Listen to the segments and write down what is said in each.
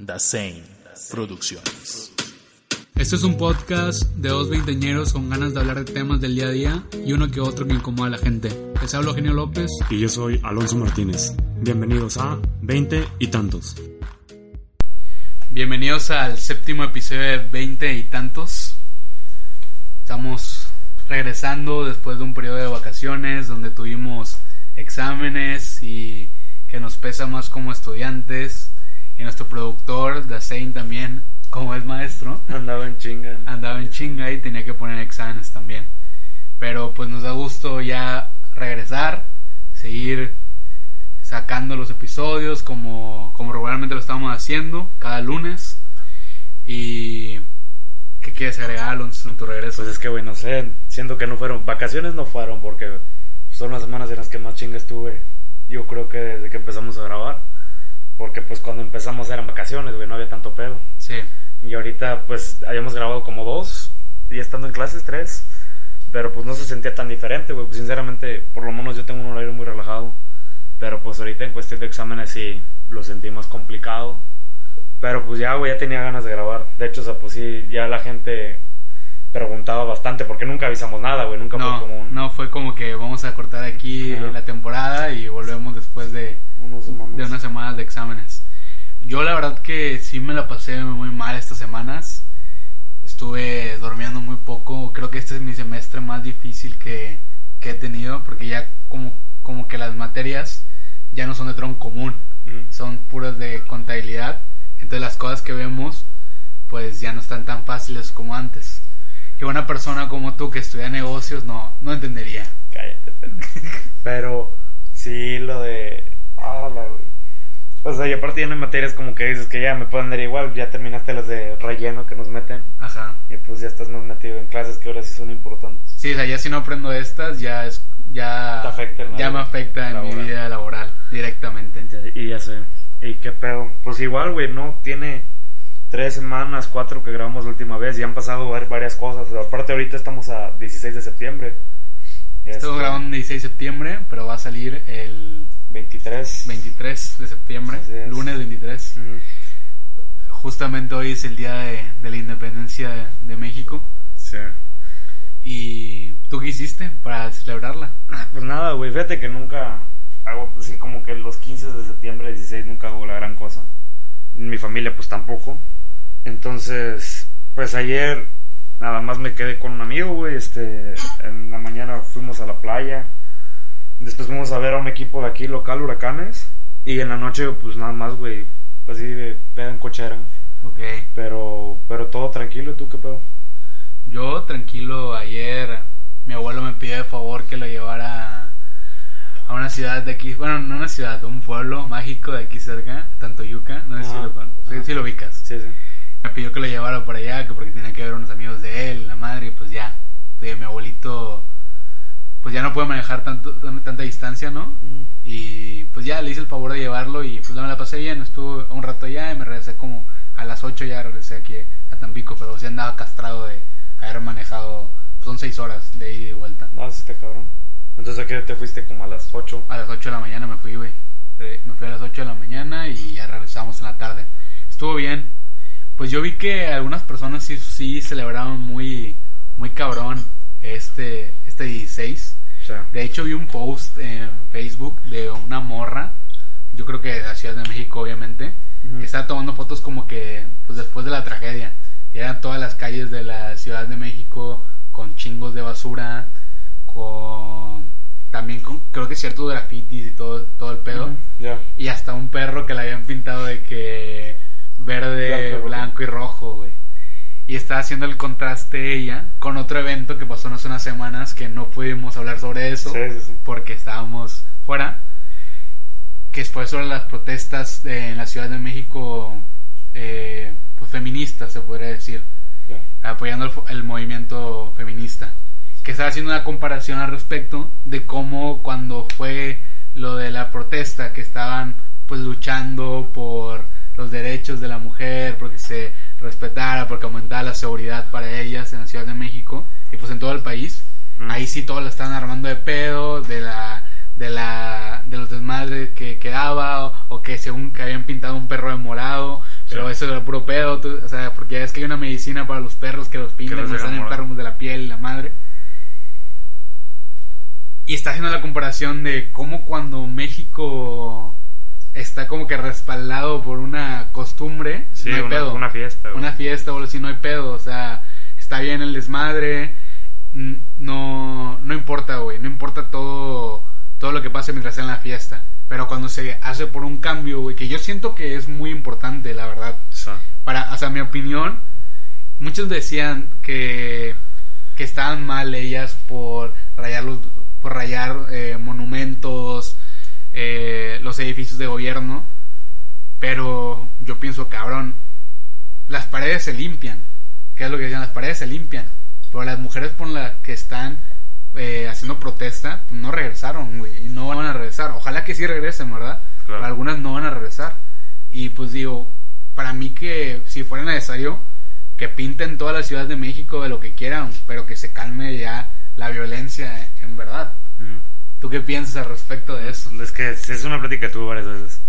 Dasein Producciones. Este es un podcast de dos veinteñeros con ganas de hablar de temas del día a día y uno que otro que incomoda a la gente. Les hablo Eugenio López. Y yo soy Alonso Martínez. Bienvenidos a 20 y tantos. Bienvenidos al séptimo episodio de 20 y tantos. Estamos regresando después de un periodo de vacaciones donde tuvimos exámenes y que nos pesa más como estudiantes. Y nuestro productor, Dasein, también, como es maestro, Andaba en chinga. andaba en chinga y tenía que poner exámenes también. Pero pues nos da gusto ya regresar, seguir sacando los episodios como, como regularmente lo estamos haciendo, cada lunes. Y... ¿Qué quieres agregar, Alonso, en tu regreso? Pues es que, güey, no sé. Siento que no fueron. Vacaciones no fueron porque son las semanas en las que más chinga estuve. Yo creo que desde que empezamos a grabar. Porque pues cuando empezamos eran vacaciones, güey, no había tanto pedo. Sí. Y ahorita pues habíamos grabado como dos. Y estando en clases tres. Pero pues no se sentía tan diferente, güey. Pues, sinceramente, por lo menos yo tengo un horario muy relajado. Pero pues ahorita en cuestión de exámenes sí lo sentí más complicado. Pero pues ya, güey, ya tenía ganas de grabar. De hecho, o sea, pues sí, ya la gente preguntaba bastante porque nunca avisamos nada, güey. Nunca No, fue como un, no fue como que vamos a cortar aquí Ajá. la temporada y volvemos después de, unos semanas. de unas semanas de exámenes. Yo la verdad que sí me la pasé muy mal estas semanas. Estuve durmiendo muy poco. Creo que este es mi semestre más difícil que, que he tenido porque ya como, como que las materias ya no son de tronco común. Ujú. Son puras de contabilidad. Entonces las cosas que vemos pues ya no están tan fáciles como antes. Que una persona como tú que estudia negocios no, no entendería. Cállate. Pero sí, lo de. ¡Hala, güey! O sea, y aparte ya no hay materias como que dices que ya me pueden dar igual. Ya terminaste las de relleno que nos meten. Ajá. Y pues ya estás más metido en clases que ahora sí son importantes. Sí, o sea, ya si no aprendo estas, ya es, ya, Te afecta ya vida me afecta en mi vida laboral directamente. Y ya sé. ¿Y qué pedo? Pues igual, güey, ¿no? Tiene tres semanas, cuatro que grabamos la última vez y han pasado var- varias cosas. O sea, aparte ahorita estamos a 16 de septiembre. Estamos Este, grabando el 16 de septiembre, pero va a salir el 23. 23 de septiembre, lunes 23. Ujú. Justamente hoy es el día de, de la independencia de, de México. Sí. ¿Y tú qué hiciste para celebrarla? Ah, Pues nada, güey, fíjate que nunca hago así como que los 15 de septiembre, 16 nunca hago la gran cosa. Mi familia pues tampoco. Entonces, pues ayer nada más me quedé con un amigo, güey, este, en la mañana fuimos a la playa. Después fuimos a ver a un equipo de aquí local, Huracanes, y en la noche pues nada más, güey, pues así de pedo en cochera. Ok. Pero pero todo tranquilo, ¿tú qué pedo? Yo tranquilo, ayer mi abuelo me pidió de favor que lo llevara a una ciudad de aquí, bueno, no una ciudad, un pueblo mágico de aquí cerca, Tantoyuca, no sé si lo, con- sí, sí lo ubicas. Sí, sí. Me pidió que lo llevara por allá, que porque tenía que ver unos amigos de él, la madre, y pues ya. Pues ya mi abuelito, pues ya no puede manejar tanto, tanta distancia, ¿no? Mm. Y pues ya le hice el favor de llevarlo y pues no me la pasé bien, estuve un rato allá y me regresé como a las 8 ya regresé aquí a Tampico, pero sí andaba castrado de haber manejado, pues, son 6 horas de ida y de vuelta. No, sí está cabrón. Entonces, ¿a qué te fuiste? Como a las 8. A las 8 de la mañana me fui, güey. Eh, Me fui a las 8 de la mañana y ya regresamos en la tarde. Estuvo bien. Pues yo vi que algunas personas sí, sí celebraron muy, muy cabrón este 16. O sea, De hecho vi un post en Facebook de una morra, yo creo que de la Ciudad de México obviamente, que estaba tomando fotos como que pues después de la tragedia. Y eran todas las calles de la Ciudad de México con chingos de basura, con también con, creo que ciertos grafitis y todo, todo el pedo. Y hasta un perro que le habían pintado de que verde, Blanco, blanco, y rojo, güey. Y está haciendo el contraste ella con otro evento que pasó hace unas semanas que no pudimos hablar sobre eso Sí, sí, sí. porque estábamos fuera. Que fue sobre las protestas de- en la Ciudad de México eh, feministas, se podría decir, apoyando el, el movimiento feminista, que estaba haciendo una comparación al respecto de cómo cuando fue lo de la protesta, que estaban pues luchando por los derechos de la mujer, porque se respetara, porque aumentara la seguridad para ellas en la Ciudad de México y pues en todo el país. Mm. Ahí sí todos la estaban armando de pedo, de la de la de los desmadres que quedaba o, o que según que habían pintado un perro de morado, pero Sí. eso era puro pedo, tú- o sea, porque ya es que hay una medicina para los perros que los pintan, dejan están enfermos de la piel y la madre. Y está haciendo la comparación de cómo cuando México está como que respaldado por una costumbre, Sí, no hay una, pedo. una fiesta, güey. una fiesta o así, no hay pedo, o sea, está bien el desmadre, no, no importa, güey, no importa todo, todo lo que pase mientras sea en la fiesta, pero cuando se hace por un cambio, güey, que yo siento que es muy importante, la verdad, para, o sea, mi opinión, muchos decían que, que estaban mal ellas por rayar, los, por rayar eh, monumentos, eh, los edificios de gobierno, pero yo pienso, cabrón, las paredes se limpian, ¿qué es lo que decían? Las paredes se limpian, pero las mujeres por las que están eh, haciendo protesta, no regresaron, güey, y no van a regresar. Ojalá que sí regresen, ¿verdad? Claro. Pero algunas no van a regresar. Y pues digo, para mí que si fuera necesario, que pinten toda la Ciudad de México de lo que quieran, pero que se calme ya la violencia en verdad. ¿Tú qué piensas al respecto de eso? Es que es una plática que tuve varias veces.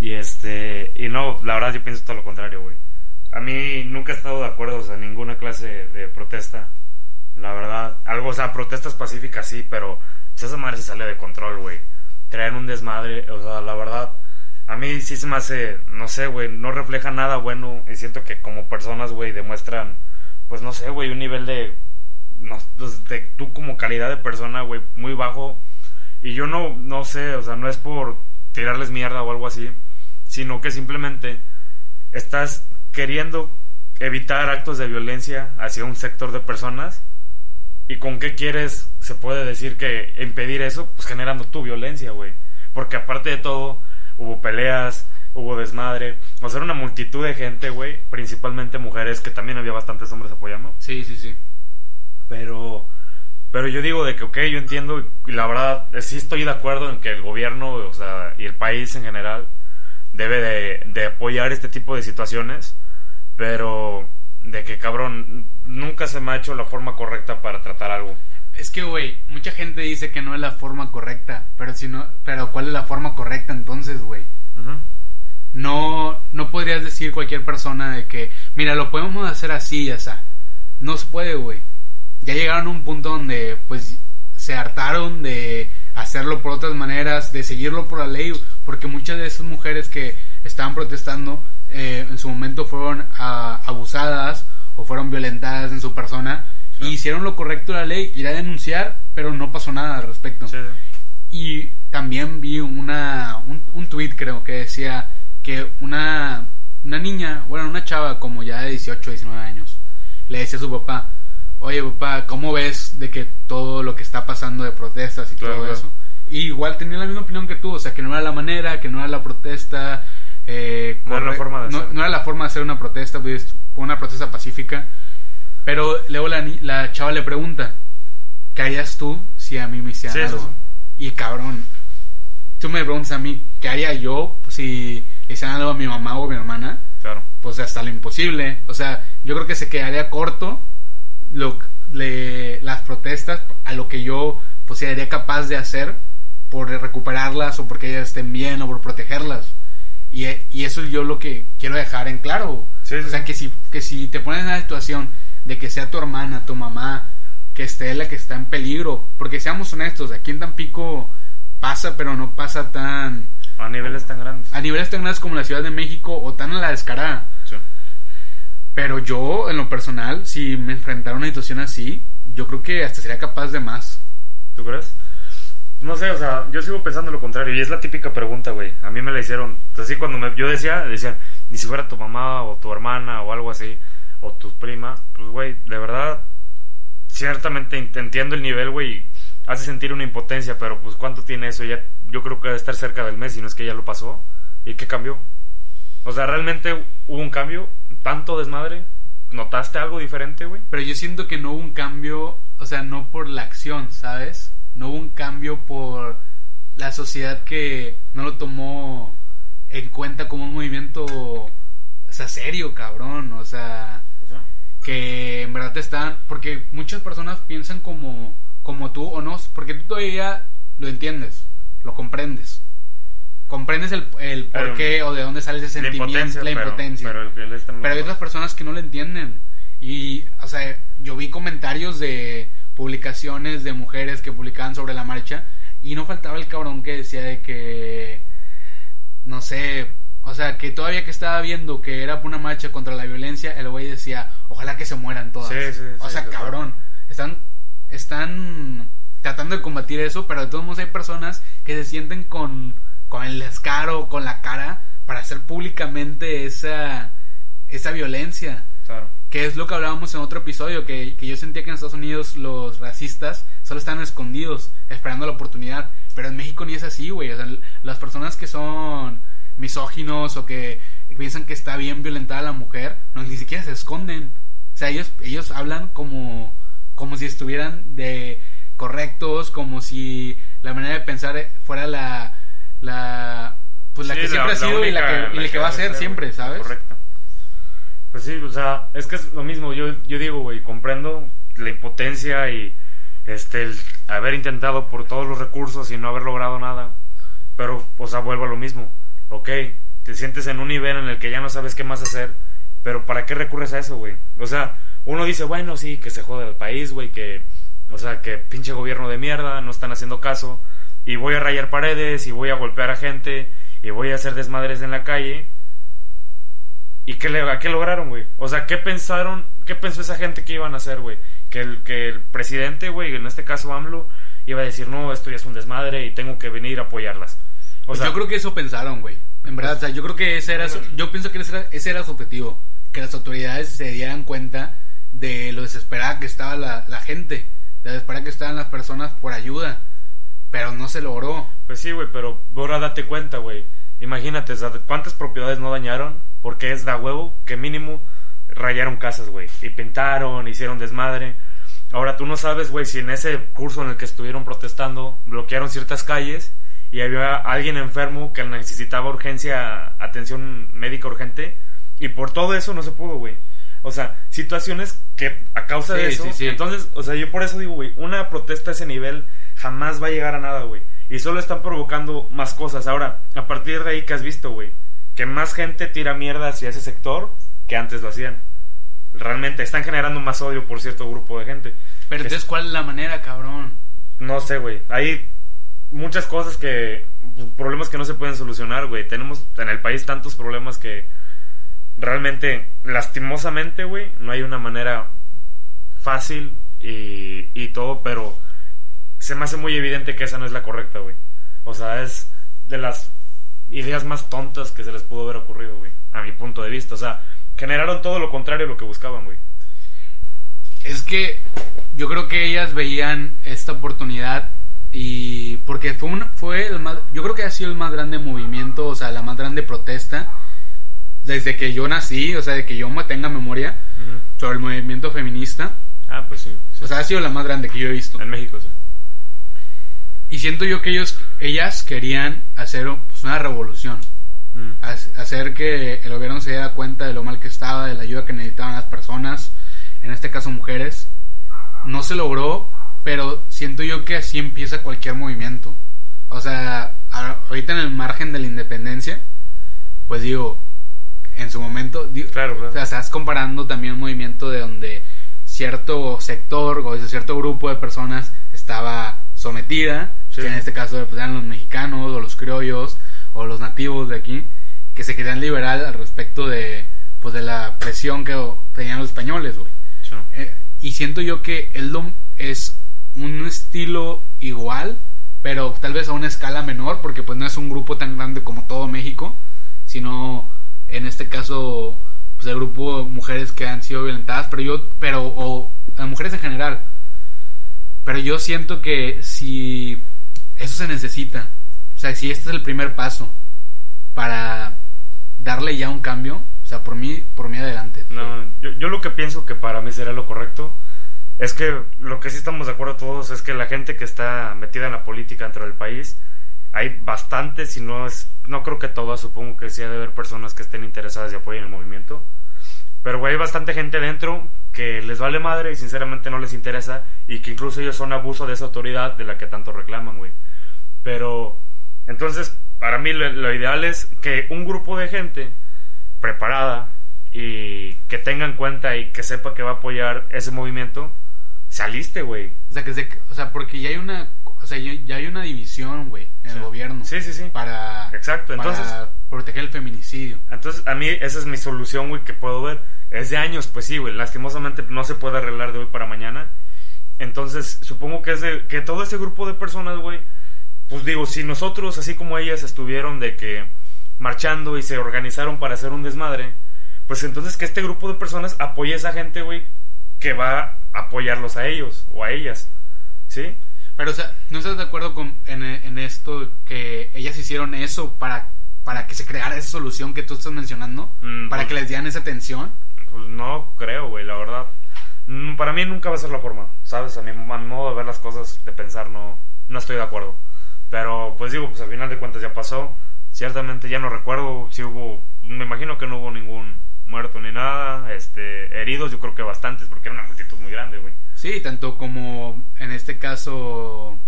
Y este, y no, la verdad yo pienso todo lo contrario, güey. A mí nunca he estado de acuerdo, o sea, ninguna clase de protesta. La verdad, algo, o sea, protestas pacíficas sí, pero esa madre se sale de control, güey. Traen un desmadre, o sea, la verdad, a mí sí se me hace, no sé, güey, no refleja nada bueno y siento que como personas, güey, demuestran, pues no sé, güey, un nivel de, no, pues, de tú como calidad de persona, güey, muy bajo. Y yo no, no sé, o sea, no es por tirarles mierda o algo así, sino que simplemente estás queriendo evitar actos de violencia hacia un sector de personas. ¿Y con qué quieres, se puede decir que impedir eso? Pues generando tu violencia, güey. Porque aparte de todo, hubo peleas, hubo desmadre. O sea, era una multitud de gente, güey. Principalmente mujeres, que también había bastantes hombres apoyando. Sí, sí, sí. Pero, pero yo digo de que, ok, yo entiendo y la verdad sí estoy de acuerdo en que el gobierno, o sea, y el país en general debe de, de apoyar este tipo de situaciones, pero de que, cabrón, nunca se me ha hecho la forma correcta para tratar algo. Es que, güey, mucha gente dice que no es la forma correcta, pero si no, pero ¿cuál es la forma correcta entonces, güey? No, no podrías decir cualquier persona de que, mira, lo podemos hacer así, ya está. No se puede, güey. Ya llegaron a un punto donde, pues, se hartaron de hacerlo por otras maneras, de seguirlo por la ley, porque muchas de esas mujeres que estaban protestando eh, en su momento fueron ah, abusadas o fueron violentadas en su persona Sí. y hicieron lo correcto de la ley, ir a denunciar, pero no pasó nada al respecto. Sí. Y también vi una, un, un tweet, creo, que decía que una, una niña, bueno, una chava como ya de 18, 19 años, le decía a su papá, oye papá, ¿cómo ves de que todo lo que está pasando de protestas y Claro, todo claro. eso? Y igual tenía la misma opinión que tú, o sea, que no era la manera, que no era la protesta. eh, No era la forma de no- hacer. no era la forma de hacer una protesta, pues, una protesta pacífica. Pero luego la, la chava le pregunta, ¿qué harías tú si a mí me hicieran Sí, eso algo? Y cabrón, tú me preguntas a mí, ¿qué haría yo si le hicieran algo a mi mamá o a mi hermana? Claro. Pues hasta lo imposible. O sea, yo creo que se quedaría corto lo, le- las protestas a lo que yo pues sería capaz de hacer por recuperarlas o porque ellas estén bien o por protegerlas. Y, y eso es yo lo que quiero dejar en claro. Sí, o sí. sea, que si, que si te pones en la situación de que sea tu hermana, tu mamá, que esté la que está en peligro, porque seamos honestos, aquí en Tampico pasa, pero no pasa tan A niveles tan grandes. a niveles tan grandes como la Ciudad de México o tan a la descarada. Pero yo, en lo personal, si me enfrentara a una situación así, yo creo que hasta sería capaz de más. ¿Tú crees? No sé, o sea, yo sigo pensando lo contrario. Y es la típica pregunta, güey. A mí me la hicieron. Así cuando me, yo decía, decían, ni si fuera tu mamá o tu hermana o algo así, o tu prima. Pues, güey, de verdad, ciertamente ent- entiendo el nivel, güey. Hace sentir una impotencia, pero pues, ¿cuánto tiene eso? Ya, yo creo que debe estar cerca del mes, y no es que ya lo pasó. ¿Y qué cambió? O sea, ¿realmente hubo un cambio? ¿Tanto desmadre? ¿Notaste algo diferente, güey? Pero yo siento que no hubo un cambio, o sea, no por la acción, ¿sabes? No hubo un cambio por la sociedad que no lo tomó en cuenta como un movimiento, o sea, serio, cabrón, o sea, O sea, que en verdad te están, porque muchas personas piensan como, como tú o no, porque tú todavía lo entiendes, lo comprendes. Comprendes el, el por Pero- qué o de dónde sale ese la sentimiento, impotencia, la impotencia. Pero, el hay otras personas que no lo entienden. Y, o sea, yo vi comentarios de publicaciones de mujeres que publicaban sobre la marcha y no faltaba el cabrón que decía de que, no sé, o sea, que todavía que estaba viendo que era una marcha contra la violencia, el güey decía, ojalá que se mueran todas. Sí, sí, o sí, sea, cabrón, están, están tratando de combatir eso, pero de todos modos hay personas que se sienten con, con el descaro, con la cara, para hacer públicamente esa, esa violencia. Claro. Que es lo que hablábamos en otro episodio, que, que yo sentía que en Estados Unidos los racistas solo están escondidos, esperando la oportunidad. Pero en México ni es así, güey. O sea, las personas que son misóginos o que piensan que está bien violentada la mujer, no, ni siquiera se esconden. O sea, ellos, ellos hablan como, como si estuvieran de correctos, como si la manera de pensar fuera la, la pues la Sí, que siempre ha sido y la que, y la que va a ser siempre, ¿sabes? Correcto. Pues sí, o sea, es que es lo mismo. Yo, yo digo, güey, comprendo la impotencia y este el haber intentado por todos los recursos y no haber logrado nada. Pero, o sea, vuelvo a lo mismo. Ok, te sientes en un nivel en el que ya no sabes qué más hacer, pero ¿para qué recurres a eso, güey? O sea, uno dice, bueno, sí, que se jode el país, güey, que, o sea, que pinche gobierno de mierda, no están haciendo caso, y voy a rayar paredes, y voy a golpear a gente, y voy a hacer desmadres en la calle. ¿Y qué, le, a qué lograron, güey? O sea, ¿qué pensaron, qué pensó esa gente que iban a hacer, güey? Que el, que el presidente, güey, en este caso AMLO, iba a decir, no, esto ya es un desmadre y tengo que venir a apoyarlas. O Pues sea, yo creo que eso pensaron, güey. En verdad, o sea, yo creo que ese era su, yo pienso que ese era, ese era su objetivo, que las autoridades se dieran cuenta de lo desesperada que estaba la, la gente, de lo desesperada que estaban las personas por ayuda, pero no se logró. Pues sí, güey, pero ahora date cuenta, güey. Imagínate, ¿cuántas propiedades no dañaron? Porque es da huevo que mínimo rayaron casas, güey. Y pintaron, hicieron desmadre. Ahora tú no sabes, güey, si en ese curso en el que estuvieron protestando bloquearon ciertas calles y había alguien enfermo que necesitaba urgencia, atención médica urgente. Y por todo eso no se pudo, güey. O sea, situaciones que a causa de eso. sí, sí. Entonces, o sea, yo por eso digo, güey, una protesta a ese nivel jamás va a llegar a nada, güey. Y solo están provocando más cosas. Ahora, a partir de ahí, ¿qué has visto, güey? Que más gente tira mierda hacia ese sector que antes lo hacían. Realmente están generando más odio por cierto grupo de gente. Pero Que entonces, ¿cuál es la manera, cabrón? no sé, güey. Hay muchas cosas que. Problemas que no se pueden solucionar, güey. Tenemos en el país tantos problemas que. Realmente, lastimosamente, güey, no hay una manera fácil y, y todo, pero se me hace muy evidente que esa no es la correcta, güey. O sea, es de las ideas más tontas que se les pudo haber ocurrido, güey. A mi punto de vista. O sea, generaron todo lo contrario a lo que buscaban, güey. Es que yo creo que ellas veían esta oportunidad y porque fue un, fue el más, yo creo que ha sido el más grande movimiento, o sea, la más grande protesta desde que yo nací, o sea, de que yo tenga memoria sobre el movimiento feminista, Ah, pues sí. sí. o sea, ha sido la más grande que yo he visto. en México, sí. Y siento yo que ellos, ellas querían hacer pues, una revolución, Mm. ha- hacer que el gobierno se diera cuenta de lo mal que estaba, de la ayuda que necesitaban las personas, en este caso mujeres. No se logró, pero siento yo que así empieza cualquier movimiento. O sea, ahorita en el margen de la independencia, pues digo, en su momento, Claro, claro. o sea, estás comparando también un movimiento de donde cierto sector o cierto grupo de personas estaba sometida, Sí. que en este caso pues, eran los mexicanos o los criollos o los nativos de aquí, que se querían liberar al respecto de pues de la presión que tenían los españoles, güey. Sí. Eh, y siento yo que el DOM es un estilo igual, pero tal vez a una escala menor, porque pues no es un grupo tan grande como todo México, sino en este caso pues el grupo de mujeres que han sido violentadas, pero yo, pero, o las mujeres en general. Pero yo siento que si eso se necesita, o sea, si este es el primer paso para darle ya un cambio, o sea, por mí, por mí adelante. No, yo, yo lo que pienso que para mí sería lo correcto es que lo que sí estamos de acuerdo todos es que la gente que está metida en la política dentro del país, hay bastantes, y no es, no creo que todas, supongo que sí ha de haber personas que estén interesadas y apoyen el movimiento. Pero, güey, hay bastante gente dentro que les vale madre y sinceramente no les interesa y que incluso ellos son abuso de esa autoridad de la que tanto reclaman, güey. Pero, entonces, para mí lo, lo ideal es que un grupo de gente preparada y que tenga en cuenta y que sepa que va a apoyar ese movimiento, saliste, güey. O sea, que o sea, porque ya hay una, o sea, ya ya hay una división, güey, en Sí. el gobierno. Sí, sí, sí. Para, Exacto, para entonces- proteger el feminicidio. Entonces, a mí esa es mi solución, güey, que puedo ver. Es de años, pues sí, güey. Lastimosamente no se puede arreglar de hoy para mañana. Entonces, supongo que es de que todo ese grupo de personas, güey, pues digo, si nosotros, así como ellas, estuvieron de que marchando y se organizaron para hacer un desmadre, pues entonces que este grupo de personas apoye a esa gente, güey, que va a apoyarlos a ellos o a ellas. ¿Sí? Pero, o sea, ¿no estás de acuerdo con, en, en esto que ellas hicieron eso para, para que se creara esa solución que tú estás mencionando? Mm, para pues- que les dieran esa atención. Pues no creo, güey, la verdad. Mm, Para mí nunca va a ser la forma, ¿sabes? A mi modo de ver las cosas, de pensar, no, no estoy de acuerdo. Pero, pues digo, pues al final de cuentas ya pasó. Ciertamente ya no recuerdo si hubo, me imagino que no hubo ningún muerto ni nada. Este, heridos yo creo que bastantes, porque era una multitud muy grande, güey. Sí, tanto como en este caso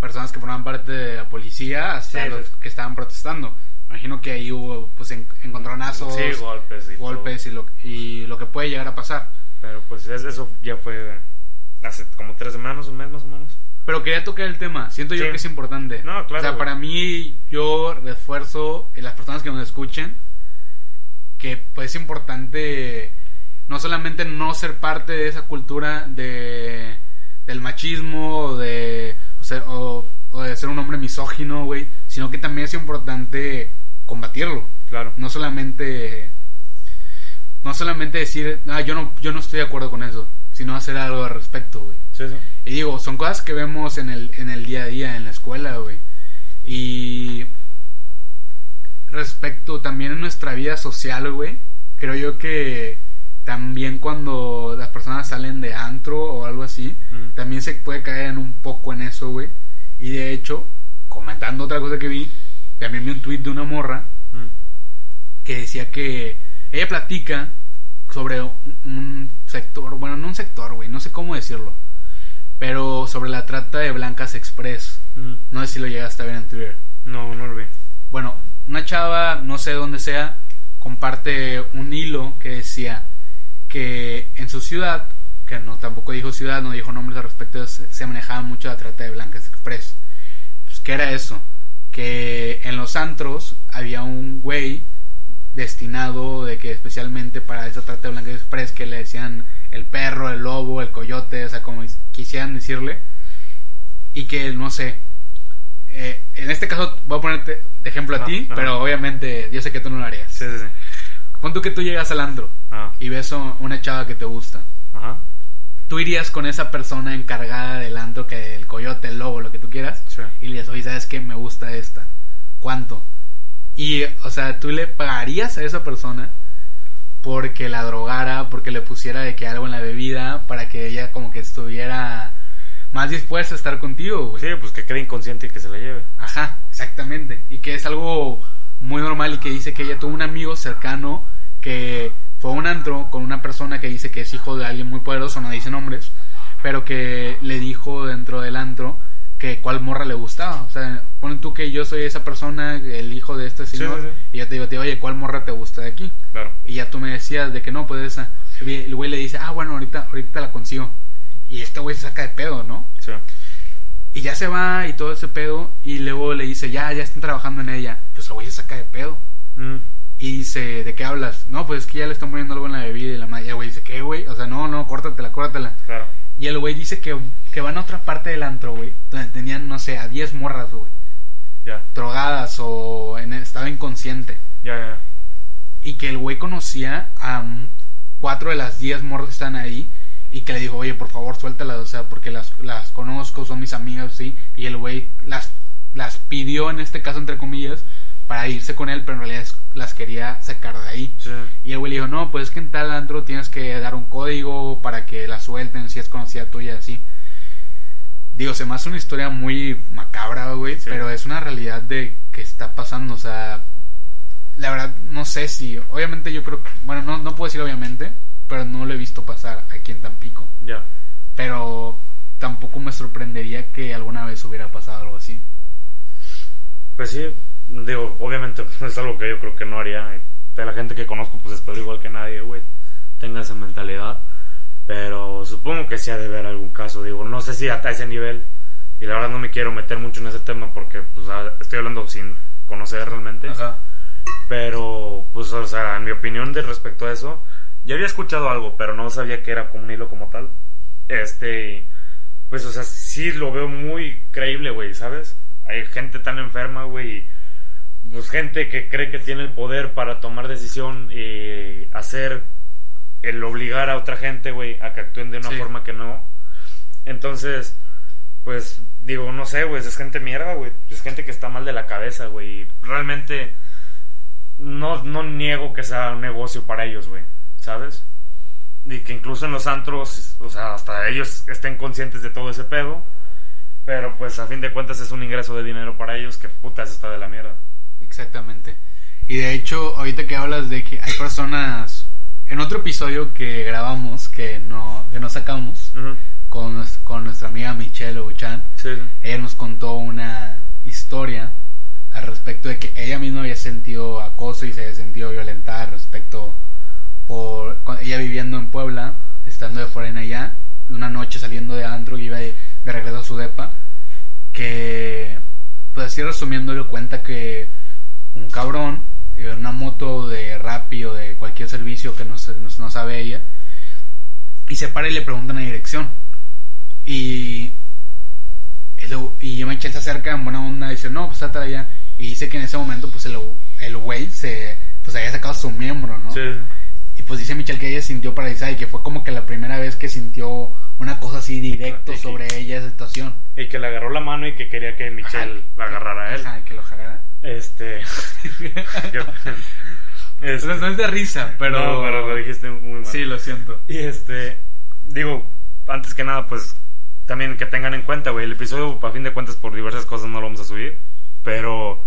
personas que formaban parte de la policía hasta Sí, los que estaban protestando. Imagino que ahí hubo pues en- encontronazos, Sí, golpes y golpes y lo, y lo que puede llegar a pasar. Pero pues es- eso ya fue hace como tres semanas, un mes más o menos. Pero quería tocar el tema, siento yo que es importante. No, claro, O sea, para mí yo refuerzo en las personas que nos escuchen que pues es importante no solamente no ser parte de esa cultura de del machismo de o, ser- o- o de ser un hombre misógino, güey, sino que también es importante combatirlo. Claro. No solamente no solamente decir, "Ah, yo no yo no estoy de acuerdo con eso", sino hacer algo al respecto, güey. Sí, sí. Y digo, son cosas que vemos en el, en el día a día, en la escuela, güey. Y respecto también en nuestra vida social, güey, creo yo que también cuando las personas salen de antro o algo así, también se puede caer en un poco en eso, güey. Y de hecho, comentando otra cosa que vi, también vi un tweet de una morra Mm. que decía que ella platica sobre un, sector, bueno, no un sector, güey, no sé cómo decirlo, pero sobre la trata de Blancas Express. Mm. No sé si lo llegaste a ver en Twitter. No, no lo vi. Bueno, una chava, no sé dónde sea, comparte un hilo que decía que en su ciudad, que no tampoco dijo ciudad, no dijo nombres al respecto, se, se manejaba mucho la trata de Blancas Express. Pues, ¿qué era eso? Que en los antros había un güey destinado de que especialmente para esa trata de Blancas Express que le decían el perro, el lobo, el coyote, o sea, como quisieran decirle, y que no sé, eh, en este caso voy a ponerte de ejemplo a ti, ajá. pero obviamente yo sé que tú no lo harías. Sí, sí, sí. Pon tú que tú llegas al andro Ah. y ves a una chava que te gusta. Ajá. Tú irías con esa persona encargada del andro, que el coyote, el lobo, lo que tú quieras, Sí. y le dices, oye, ¿sabes qué? Me gusta esta. ¿Cuánto? Y, o sea, tú le pagarías a esa persona porque la drogara, porque le pusiera de que algo en la bebida, para que ella como que estuviera más dispuesta a estar contigo, güey. Sí, pues que quede inconsciente y que se la lleve. Ajá, exactamente. Y que es algo muy normal y que dice que ella tuvo un amigo cercano que fue a un antro con una persona que dice que es hijo de alguien muy poderoso, no dice nombres, pero que le dijo dentro del antro que cuál morra le gustaba. O sea, ponen tú que yo soy esa persona, el hijo de este Sí, señor, sí, sí. y yo te digo, tío, oye, ¿cuál morra te gusta de aquí? Claro. Y ya tú me decías de que no, pues esa. El güey le dice, ah, bueno, ahorita, ahorita la consigo. Y este güey se saca de pedo, ¿no? Sí. Y ya se va y todo ese pedo. Y luego le dice, ya, ya están trabajando en ella. Pues el güey se saca de pedo. Mm. Y dice, ¿de qué hablas? No, pues es que ya le están poniendo algo en la bebida. Y la madre, y el güey dice, ¿qué, güey? O sea, no, no, córtatela, córtatela. Claro. Y el güey dice que, que van a otra parte del antro, güey. Donde tenían, no sé, a 10 morras, güey. Ya. Drogadas o en estado inconsciente. Ya, ya. ya. Y que el güey conocía a cuatro de las 10 morras que están ahí. Y que le dijo, oye, por favor, suéltalas, o sea, porque las, las conozco, son mis amigas, sí. Y el güey las, las pidió, en este caso, entre comillas, para irse con él, pero en realidad las quería sacar de ahí. Sí. Y el güey le dijo, no, pues es que en tal antro tienes que dar un código para que la suelten si es conocida tuya, así. Digo, se me hace una historia muy macabra, güey, Sí. pero es una realidad de que está pasando, o sea, la verdad no sé si, obviamente yo creo, que- bueno, no, no puedo decir obviamente, pero no lo he visto pasar aquí en Tampico, Ya. pero tampoco me sorprendería que alguna vez hubiera pasado algo así. Pues sí, digo, obviamente es algo que yo creo que no haría. De la gente que conozco, pues espero igual que nadie, güey, tenga esa mentalidad. Pero supongo que sí ha de haber algún caso, digo, no sé si hasta ese nivel. Y la verdad no me quiero meter mucho en ese tema porque pues estoy hablando sin conocer realmente. Ajá. Pero, pues, o sea, en mi opinión de respecto a eso, ya había escuchado algo, pero no sabía que era como un hilo como tal. Este, pues, o sea, sí lo veo muy creíble, güey, ¿sabes? Hay gente tan enferma, güey, pues gente que cree que tiene el poder para tomar decisión y hacer el obligar a otra gente, güey, a que actúen de una Sí. forma que no. Entonces, pues digo, no sé, güey, es gente mierda, güey. Es gente que está mal de la cabeza, güey. y Realmente no, no niego que sea un negocio para ellos, güey, ¿sabes? Y que incluso en los antros, o sea, hasta ellos estén conscientes de todo ese pedo. Pero pues a fin de cuentas es un ingreso de dinero para ellos que putas está de la mierda. Exactamente. Y de hecho, ahorita que hablas de que hay personas. En otro episodio que grabamos, que no, que no sacamos, con, nues- con nuestra amiga Michelle Obuchan, Sí, ella nos contó una historia al respecto de que ella misma había sentido acoso y se había sentido violentada respecto por ella viviendo en Puebla, estando de forena allá, una noche saliendo de antro y iba de, de regreso a su depa, que pues así resumiéndolo cuenta que cabrón en una moto de Rappi o de cualquier servicio que no, se- no, sabe ella y se para y le pregunta una dirección y y Michelle se acerca en buena onda y dice, no, pues está allá. Y dice que en ese momento, pues el, el güey se, pues había sacado su miembro, ¿no? sí. Y pues dice Michelle que ella sintió paralizada y que fue como que la primera vez que sintió una cosa así directo Y que- sobre ella, esa situación. Y que le agarró la mano y que quería que Michelle Ajá. la agarrara a él. Ajá, que lo jalara. Este. Yo- este- Entonces no es de risa, pero... No, pero lo dijiste muy mal. Sí, lo siento. Y este, digo, antes que nada, pues también que tengan en cuenta, güey, el episodio, a fin de cuentas, por diversas cosas no lo vamos a subir, pero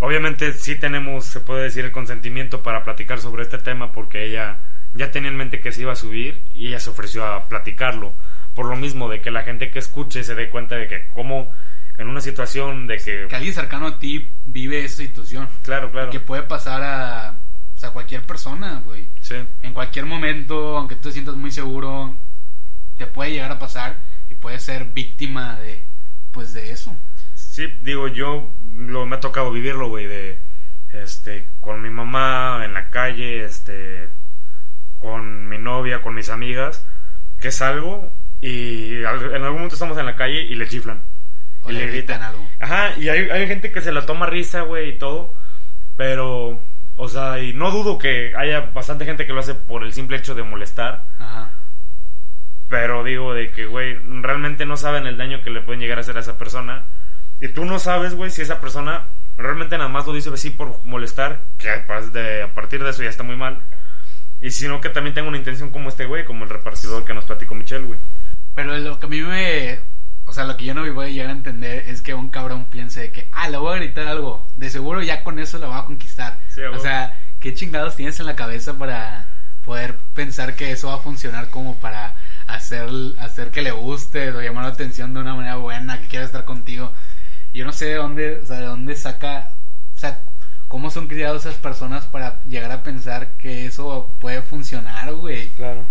obviamente sí tenemos, se puede decir, el consentimiento para platicar sobre este tema porque ella ya tenía en mente que se iba a subir y ella se ofreció a platicarlo. Por lo mismo, de que la gente que escuche se dé cuenta de que como en una situación de que... Que alguien cercano a ti vive esa situación. Claro, claro. Que puede pasar a, a cualquier persona, güey. Sí. en cualquier momento, aunque tú te sientas muy seguro, te puede llegar a pasar y puedes ser víctima de, pues de eso. Sí, digo, yo lo, me ha tocado vivirlo, güey, de, este, con mi mamá en la calle, este, con mi novia, con mis amigas, que salgo y en algún momento estamos en la calle y le chiflan. O Y le gritan algo. Ajá, y hay, hay gente que se la toma risa, güey, y todo, pero, o sea, y no dudo que haya bastante gente que lo hace por el simple hecho de molestar, Ajá. pero digo de que, güey, realmente no saben el daño que le pueden llegar a hacer a esa persona. Y tú no sabes, güey, si esa persona realmente nada más lo dice así por molestar, que pues, a partir de eso ya está muy mal. Y sino que también tengo una intención como este güey, como el repartidor que nos platicó Michelle, güey. Pero lo que a mí me... O sea, lo que yo no voy a llegar a entender es que un cabrón piense de que, ah, le voy a gritar algo. De seguro ya con eso la va a conquistar. Sí, o sea, ¿qué chingados tienes en la cabeza para poder pensar que eso va a funcionar como para hacer, hacer que le guste o llamar la atención de una manera buena, que quiera estar contigo? Yo no sé de dónde, o sea, de dónde saca, o sea, cómo son criados esas personas para llegar a pensar que eso puede funcionar, güey. Claro.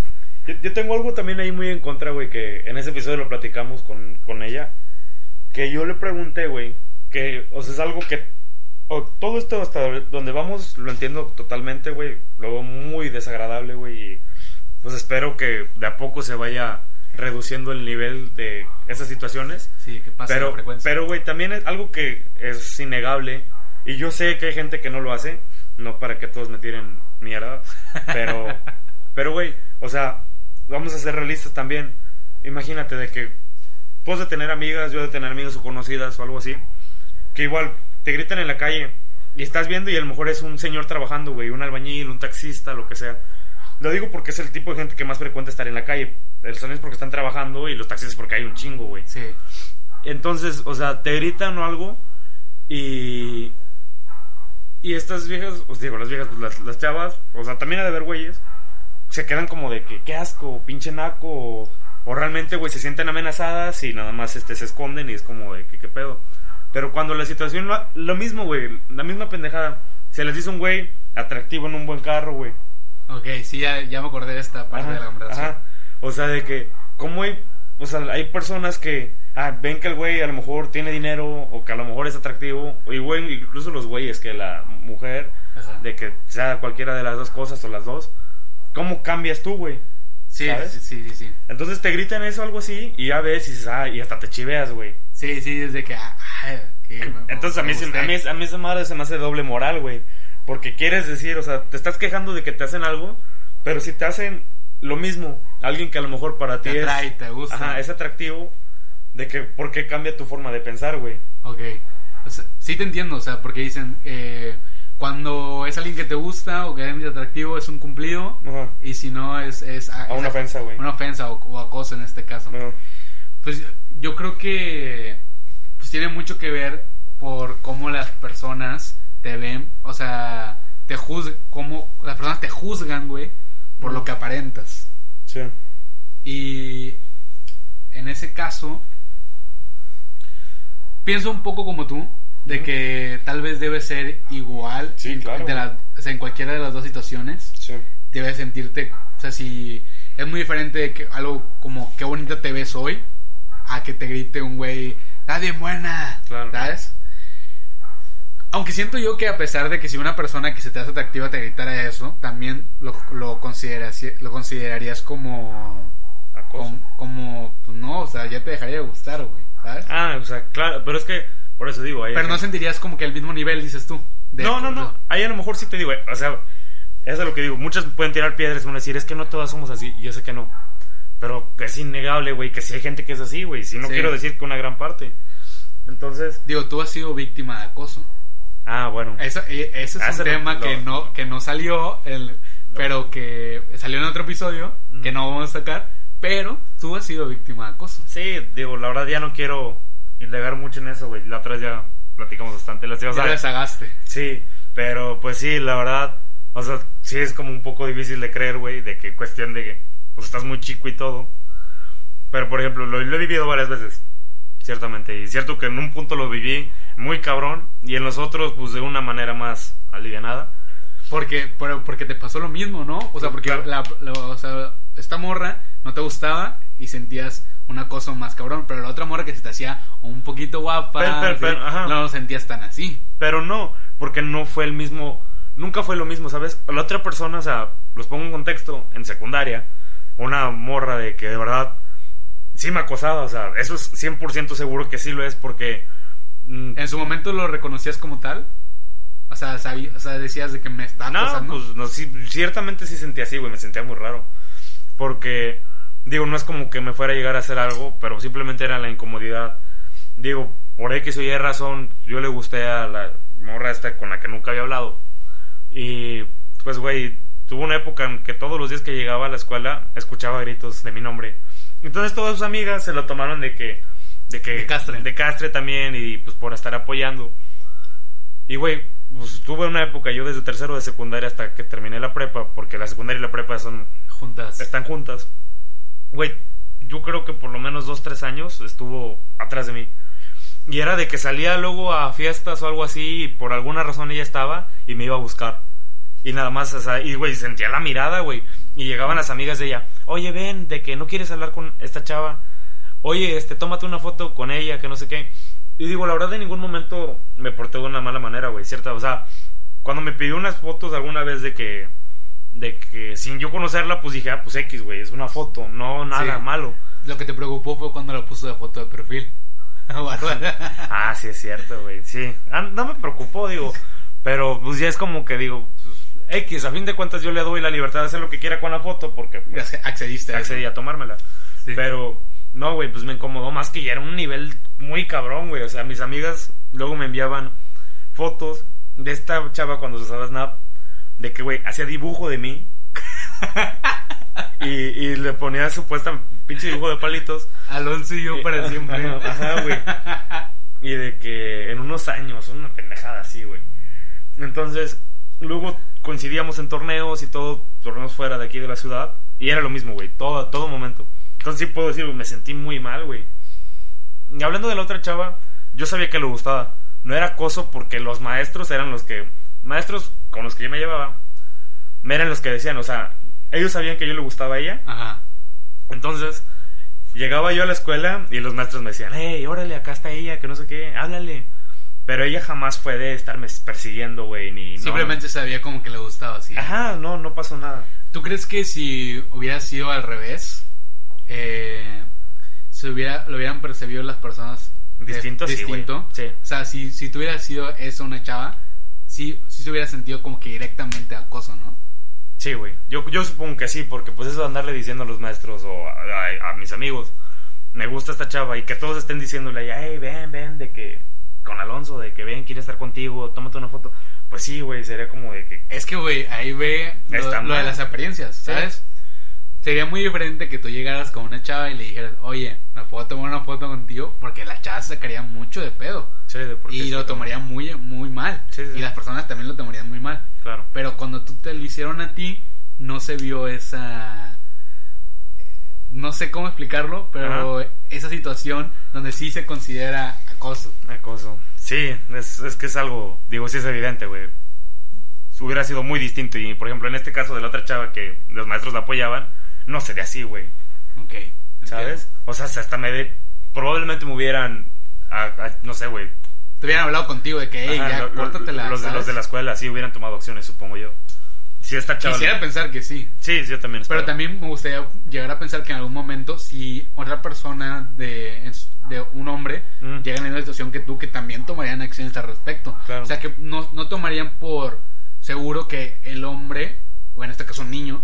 Yo, yo tengo algo también ahí muy en contra, güey, que en ese episodio lo platicamos con, con ella. Que yo le pregunté, güey, que, o sea, es algo que. o todo esto hasta donde vamos lo entiendo totalmente, güey. Lo veo muy desagradable, güey. Y pues espero que de a poco se vaya reduciendo el nivel de esas situaciones. Sí, que pasa Pero, la frecuencia. pero, güey, también es algo que es innegable. Y yo sé que hay gente que no lo hace. No para que todos me tiren mierda. Pero, pero, güey, o sea, vamos a ser realistas también. Imagínate de que de tener amigas, yo de tener amigas o conocidas o algo así. Que igual te gritan en la calle y estás viendo y a lo mejor es un señor trabajando, güey, un albañil, un taxista, lo que sea. Lo digo porque es el tipo de gente que más frecuenta estar en la calle. El son es porque están trabajando y los taxistas porque hay un chingo, güey. Sí. Entonces, o sea, te gritan o algo y... Y estas viejas, os digo, las viejas, pues, las, las chavas, o sea, también ha de haber güeyes, se quedan como de que, qué asco, pinche naco, o, o realmente, güey, se sienten amenazadas y nada más este, se esconden y es como de que, qué pedo. Pero cuando la situación, lo, lo mismo, güey, la misma pendejada, se les dice un güey atractivo en un buen carro, güey. Ok, sí, ya, ya me acordé de esta parte de la conversación. ajá. O sea, de que, como hay, o sea, hay personas que ah, ven que el güey a lo mejor tiene dinero o que a lo mejor es atractivo, y güey, incluso los güeyes, que la mujer, Ajá. de que sea cualquiera de las dos cosas o las dos, ¿cómo cambias tú, güey? Sí, ¿sabes? sí, sí, sí, sí. Entonces te gritan eso algo así y ya ves y dices, ah, y hasta te chiveas, güey. Sí, sí, desde que... ah, ah, que me- Entonces a mí, se- a, mí, a mí esa madre se me hace doble moral, güey. Porque quieres decir, o sea, te estás quejando de que te hacen algo, pero si te hacen lo mismo, alguien que a lo mejor para ti Te es... atrae, te gusta. Ajá, es atractivo, de que, ¿por qué cambia tu forma de pensar, güey? Ok. O sea, sí te entiendo, o sea, porque dicen, eh, cuando es alguien que te gusta o que es muy atractivo es un cumplido Ajá. y si no es... es A una es- ofensa, güey. Una ofensa o, o acoso en este caso. Pues yo creo que pues tiene mucho que ver por cómo las personas te ven, o sea, te juzgan, cómo las personas te juzgan, güey, por lo que aparentas. Sí. Y en ese caso, pienso un poco como tú, de que tal vez debe ser igual Sí, en, claro. de la- o sea, en cualquiera de las dos situaciones. Sí. Debes sentirte, o sea, si es muy diferente de que algo como qué bonita te ves hoy, a que te grite un güey, nadie buena, Claro. ¿sabes? Aunque siento yo que a pesar de que si una persona que se te hace atractiva te gritara eso, también lo, lo, consideras, lo considerarías como... Acoso. Como, como, pues no, o sea, ya te dejaría de gustar, güey, ¿sabes? Ah, o sea, claro, pero es que, por eso digo, ahí Pero no sentirías como que al mismo nivel, dices tú. de- No, no, no. Ahí a lo mejor sí te digo, eh, o sea, eso es lo que digo. Muchas pueden tirar piedras y van a decir, es que no todas somos así. Yo sé que no. Pero es innegable, güey, que sí hay gente que es así, güey. Si no Sí. quiero decir que una gran parte. Entonces, Digo, tú has sido víctima de acoso. ah, bueno. Eso, eh, ese es Ah, un tema lo- que no que no salió, el, pero que salió en otro episodio, Mm. que no vamos a sacar, pero tú has sido víctima de acoso. Sí, digo, la verdad ya no quiero indagar mucho en eso, güey. La otra vez ya platicamos bastante. Las Ya le zagaste. Sí, pero pues sí, la verdad, o sea, sí es como un poco difícil de creer, güey, de que cuestión de que pues estás muy chico y todo. Pero por ejemplo, lo, lo he vivido varias veces, ciertamente. Y cierto que en un punto lo viví muy cabrón y en los otros pues de una manera más alivianada. Porque, pero porque te pasó lo mismo, ¿no? O sea, porque Claro. la, la- o sea, esta morra no te gustaba y sentías un acoso más cabrón, pero la otra morra que se te hacía un poquito guapa, Pero, pero, así, pero, ajá. no lo sentías tan así. Pero no, porque no fue el mismo, nunca fue lo mismo, ¿sabes? La otra persona, o sea, los pongo en contexto, en secundaria, una morra de que de verdad sí me acosaba, o sea, eso es 100% seguro que sí lo es porque... mm, ¿En su momento lo reconocías como tal? O sea, sabí- o sea decías de que me está no, acosando. pues no, sí, ciertamente sí sentía así, güey, me sentía muy raro. Porque, digo, no es como que me fuera a llegar a hacer algo, pero simplemente era la incomodidad. Digo, por X o Y razón, yo le gusté a la morra esta con la que nunca había hablado. Y, pues, güey, tuvo una época en que todos los días que llegaba a la escuela escuchaba gritos de mi nombre. Entonces todas sus amigas se lo tomaron de que... De que... De castre. De castre también y pues por estar apoyando. Y, güey, pues tuve una época, yo desde tercero de secundaria hasta que terminé la prepa, porque la secundaria y la prepa son, Juntas. están juntas. Güey, yo creo que por lo menos dos, tres años estuvo atrás de mí. Y era de que salía luego a fiestas o algo así y por alguna razón ella estaba y me iba a buscar. Y nada más, o sea, y güey, sentía la mirada, güey. Y llegaban las amigas de ella, oye, ven, de que no quieres hablar con esta chava. Oye, este, tómate una foto con ella, que no sé qué. Y digo, la verdad, en ningún momento me porté de una mala manera, güey, ¿cierta? O sea, cuando me pidió unas fotos alguna vez de que, de que sin yo conocerla, pues dije, ah, pues X, güey, es una foto, no nada Sí. malo. Lo que te preocupó fue cuando lo puso de foto de perfil. Ah, sí, es cierto, güey, sí. Ah, no me preocupó, digo, pero pues ya es como que digo, pues, X, a fin de cuentas yo le doy la libertad de hacer lo que quiera con la foto porque pues, Accediste a accedí a tomármela. Sí. Pero, no, güey, pues me incomodó más que ya era un nivel muy cabrón, güey. O sea, mis amigas luego me enviaban fotos de esta chava cuando se usaba Snap, de que, güey, hacía dibujo de mí. y, y le ponía supuesta pinche dibujo de palitos. Alonso y yo para siempre. Ajá, güey. Y de que en unos años, una pendejada así, güey. Entonces, luego coincidíamos en torneos y todo, torneos fuera de aquí de la ciudad. Y era lo mismo, güey, todo, todo momento. Entonces sí puedo decir, me sentí muy mal, güey. Y hablando de la otra chava, yo sabía que le gustaba. No era acoso porque los maestros eran los que... Maestros con los que yo me llevaba, eran los que decían, o sea, ellos sabían que yo le gustaba a ella. Ajá. Entonces, llegaba yo a la escuela y los maestros me decían, hey, órale, acá está ella, que no sé qué, háblale. Pero ella jamás fue de estarme persiguiendo, güey, ni... no. Simplemente sabía como que le gustaba, sí. Ajá, no, no pasó nada. ¿Tú crees que si hubiera sido al revés, eh, se hubiera, lo hubieran percibido las personas de- Distinto, sí, distinto? Sí. O sea, si, si tú hubieras sido eso una chava, sí, sí se hubiera sentido como que directamente acoso, ¿no? Sí, güey. Yo, yo supongo que sí, porque pues eso de andarle diciendo a los maestros o a, a- a mis amigos, me gusta esta chava y que todos estén diciéndole, hey, ven, ven, de que con Alonso, de que ven, quiere estar contigo, tómate una foto. Pues sí, güey, sería como de que... Es que, güey, ahí ve lo, de las apariencias, Sí. Sería muy diferente que tú llegaras con una chava y le dijeras, oye, ¿me puedo tomar una foto contigo? Porque la chava se sacaría mucho de pedo. Sí, de Y lo tomaría muy, muy mal. Sí, sí. Y las personas también lo tomarían muy mal. Claro. Pero cuando tú te lo hicieron a ti, no se vio esa... No sé cómo explicarlo, pero Ajá. esa situación donde sí se considera acoso. Acoso. Sí, es, es que es algo, digo, sí es evidente, güey. Hubiera sido muy distinto y, por ejemplo, en este caso de la otra chava que los maestros la apoyaban, no sería así, güey. Ok. ¿Sabes? O sea, hasta me... Probablemente me hubieran... a- a- no sé, güey. Te hubieran hablado contigo de que, hey, Ajá, ya, lo- córtatela. los, de, ¿sabes? los de la escuela sí hubieran tomado acciones, supongo yo. Si esta chava... Quisiera pensar que sí. Sí, yo también. Pero también me gustaría llegar a pensar que en algún momento, si otra persona de, de un hombre Mm. llega en la misma situación que tú, que también tomarían acciones al respecto. Claro. O sea, que no, no tomarían por seguro que el hombre, o en este caso un niño,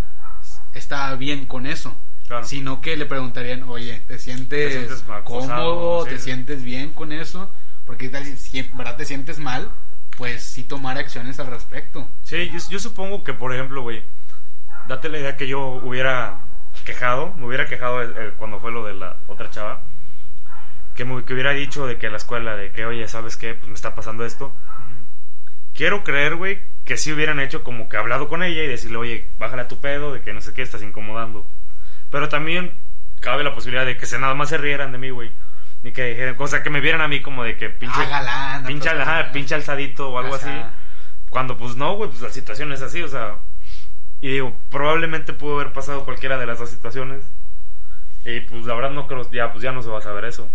está bien con eso. Claro. Sino que le preguntarían, oye, ¿te sientes, ¿Te sientes cómodo? ¿Te sí. sientes bien con eso? Porque tal si en verdad te sientes mal, pues sí tomar acciones al respecto. Sí, yo, yo supongo que, por ejemplo, güey, date la idea que yo hubiera quejado, me hubiera quejado eh, eh, cuando fue lo de la otra chava, que, me, que hubiera dicho de que la escuela, de que, oye, ¿sabes qué? Pues me está pasando esto. Quiero creer, güey, que sí hubieran hecho como que hablado con ella y decirle, oye, bájale a tu pedo, de que no sé qué, estás incomodando. Pero también cabe la posibilidad de que se nada más se rieran de mí, güey. Y que dijeran, cosa que me vieran a mí como de que pinche, Ah, galán, pinche, pues, ajá, ajá. pinche alzadito o algo Ajá. así. Cuando pues no, güey, pues la situación es así, o sea. Y digo, probablemente pudo haber pasado cualquiera de las dos situaciones. Y pues la verdad no creo, ya pues ya no se va a saber eso.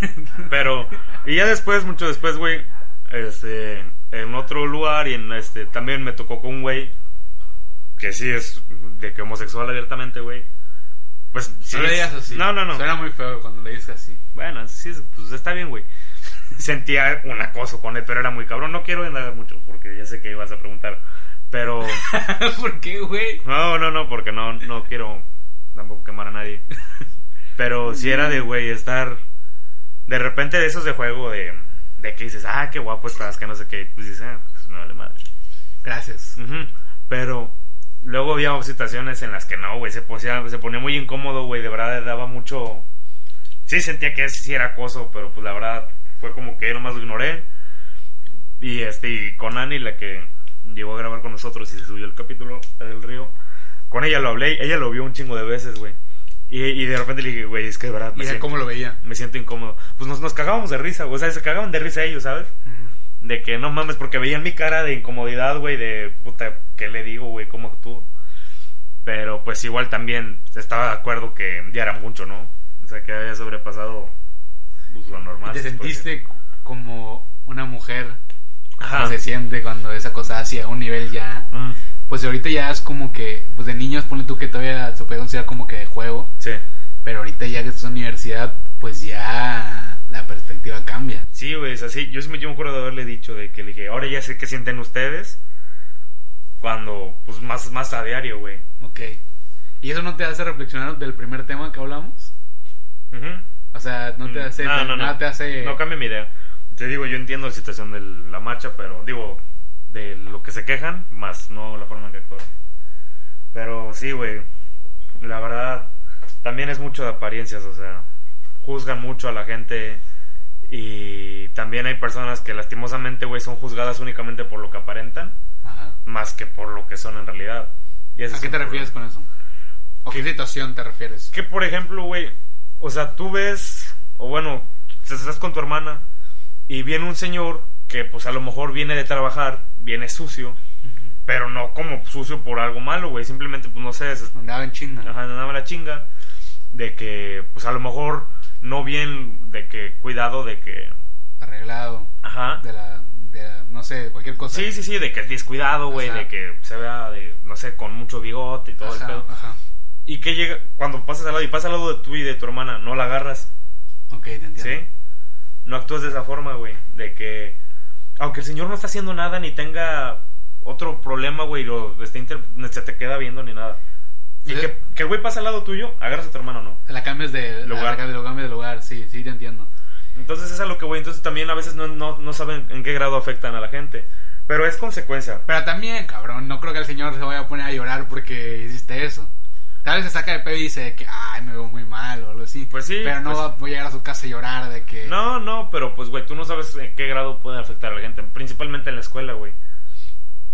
Pero, y ya después, mucho después, güey, este, en otro lugar y en este, también me tocó con un güey que sí es de que homosexual abiertamente, güey. Pues sí. no le digas así. No, no, no. Suena muy feo cuando le dices así. Bueno, sí, es- pues está bien, güey. Sentía un acoso con él, pero era muy cabrón. No quiero indagar mucho porque ya sé que ibas a preguntar. Pero. ¿Por qué, güey? No, no, no, porque no, no quiero tampoco quemar a nadie. Pero si era de, güey, estar. De repente de esos de juego de. De que dices, ah, qué guapo estás, que no sé qué. Pues dices, ah, pues me vale madre. Gracias. Ujú. Pero luego había situaciones en las que no, güey, se, ponía- se ponía muy incómodo, güey, de verdad daba mucho... Sí sentía que sí era acoso, pero pues la verdad fue como que yo nomás lo ignoré. Y este, y con Ani, la que llegó a grabar con nosotros y se subió el capítulo del río, con ella lo hablé, ella lo vio un chingo de veces, güey. Y, y de repente le dije, güey, es que de verdad ¿Y me, él siento, cómo lo veía? me siento incómodo. Pues nos, nos cagábamos de risa, güey, o sea, se cagaban de risa ellos, ¿sabes? De que no mames, porque veían mi cara de incomodidad, güey, de puta, ¿qué le digo, güey? ¿Cómo actúo? Pero pues igual también estaba de acuerdo que ya era mucho, ¿no? O sea, que había sobrepasado pues, lo ¿Y normal. te sentiste como una mujer? Ajá. ¿Cómo se siente cuando esa cosa hacia un nivel ya... Mm, Pues ahorita ya es como que... Pues de niños, ponle tú que todavía se puede considerar como que de juego. sí. Pero ahorita ya que estás en universidad, pues ya la perspectiva cambia. Sí, güey, es así. Yo sí me, yo me acuerdo de haberle dicho de que le dije, ahora ya sé qué sienten ustedes cuando, pues más, más a diario, güey. Ok. ¿Y eso no te hace reflexionar del primer tema que hablamos? Ujú. O sea, no te hace... Mm. No, no, no. nada te hace... No cambia mi idea. Te digo, yo entiendo la situación de la marcha, pero digo, de lo que se quejan, más no la forma en que actúan. Pero sí, güey, la verdad, también es mucho de apariencias, o sea, juzgan mucho a la gente y también hay personas que lastimosamente, güey, son juzgadas únicamente por lo que aparentan, Ajá. más que por lo que son en realidad. Y ¿A qué te refieres problema. con eso? ¿O qué situación te refieres? Que por ejemplo, güey, o sea, tú ves, o bueno, estás con tu hermana y viene un señor que pues a lo mejor viene de trabajar, viene sucio, pero no como sucio por algo malo, güey, simplemente pues no sé, Andaba en chinga. ajá, andaba la chinga de que pues a lo mejor no bien de que cuidado de que Arreglado. ajá. De la, de la- no sé, cualquier cosa. Sí, sí, sí, de que es descuidado, güey, de que se vea de no sé, con mucho bigote y todo Ajá, el pedo. ajá. Y que llega cuando pasas al lado y pasa al lado de tú y de tu hermana, no la agarras. Ok, te entiendo. ¿Sí? No actúas de esa forma, güey. De que, aunque el señor no está haciendo nada ni tenga otro problema, güey, lo esté inter- se te queda viendo ni nada. Y Sí. que, que el güey pasa al lado tuyo, agarras a tu hermano o no. La cambias de Lugar. La lo cambias de lugar, sí, sí, te entiendo. Entonces es a lo que, güey, entonces también a veces no, no, no saben en qué grado afectan a la gente. Pero es consecuencia. Pero también, cabrón, no creo que el señor se vaya a poner a llorar porque hiciste eso. Tal vez se saca de pedo y dice que, ay, me veo muy mal o algo así. Pues sí, Pero no pues- va a llegar a su casa a llorar de que... No, no, pero pues, güey, tú no sabes en qué grado puede afectar a la gente. Principalmente en la escuela, güey.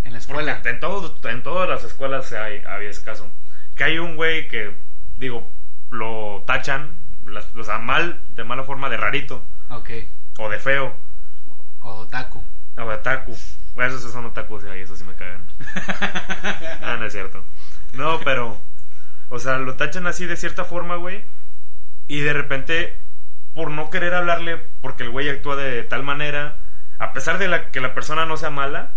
En la Porque escuela. en, todo, en todas las escuelas hay, había ese caso. Que hay un güey que, digo, lo tachan, las- o sea, mal, de mala forma, de rarito, Ok. o de feo, O taco. o de otaku. Bueno, esos son otakus y eso sí me cagan. ah, no es cierto. No, pero, o sea, lo tachan así de cierta forma, güey, y de repente, por no querer hablarle, porque el güey actúa de tal manera, a pesar de la, que la persona no sea mala,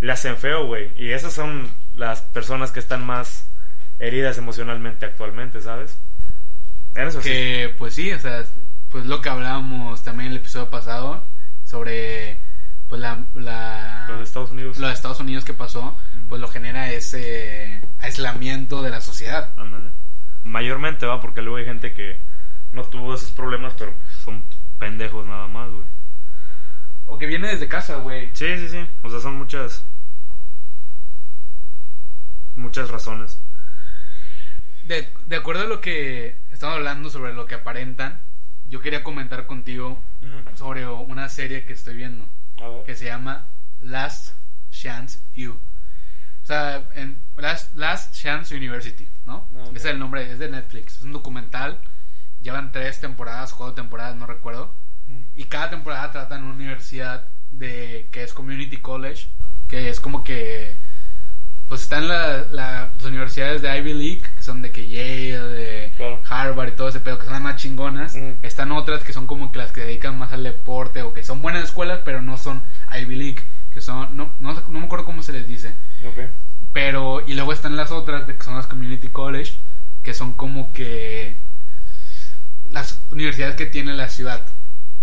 le hacen feo, güey. Y esas son las personas que están más heridas emocionalmente actualmente, ¿sabes? En eso sí. Que, pues sí, o sea, pues lo que hablábamos también en el episodio pasado sobre, pues la... la Los de Estados Unidos. lo de Estados Unidos que pasó, pues lo genera ese aislamiento de la sociedad. Ándale. Mayormente va porque luego hay gente que no tuvo esos problemas, pero son pendejos nada más, güey. O que viene desde casa, güey. Sí, sí, sí. O sea, son muchas. Muchas razones. De, de acuerdo a lo que estamos hablando sobre lo que aparentan, yo quería comentar contigo sobre una serie que estoy viendo. Que se llama Last Chance U. O sea, en Last, Last Chance University, ¿no? Ah, es el nombre, es de Netflix. Es un documental. Llevan tres temporadas, cuatro temporadas, no recuerdo. Y cada temporada tratan una universidad de que es Community College, que es como que pues están la- la- las universidades de Ivy League, que son de que Yale, de Claro. Harvard y todo ese pedo, que son las más chingonas. Mm. Están otras que son como que las que se dedican más al deporte o que son buenas escuelas, pero no son Ivy League, que son, no, no, no me acuerdo cómo se les dice. Ok. Pero, y luego están las otras, que son las Community College, que son como que las universidades que tiene la ciudad.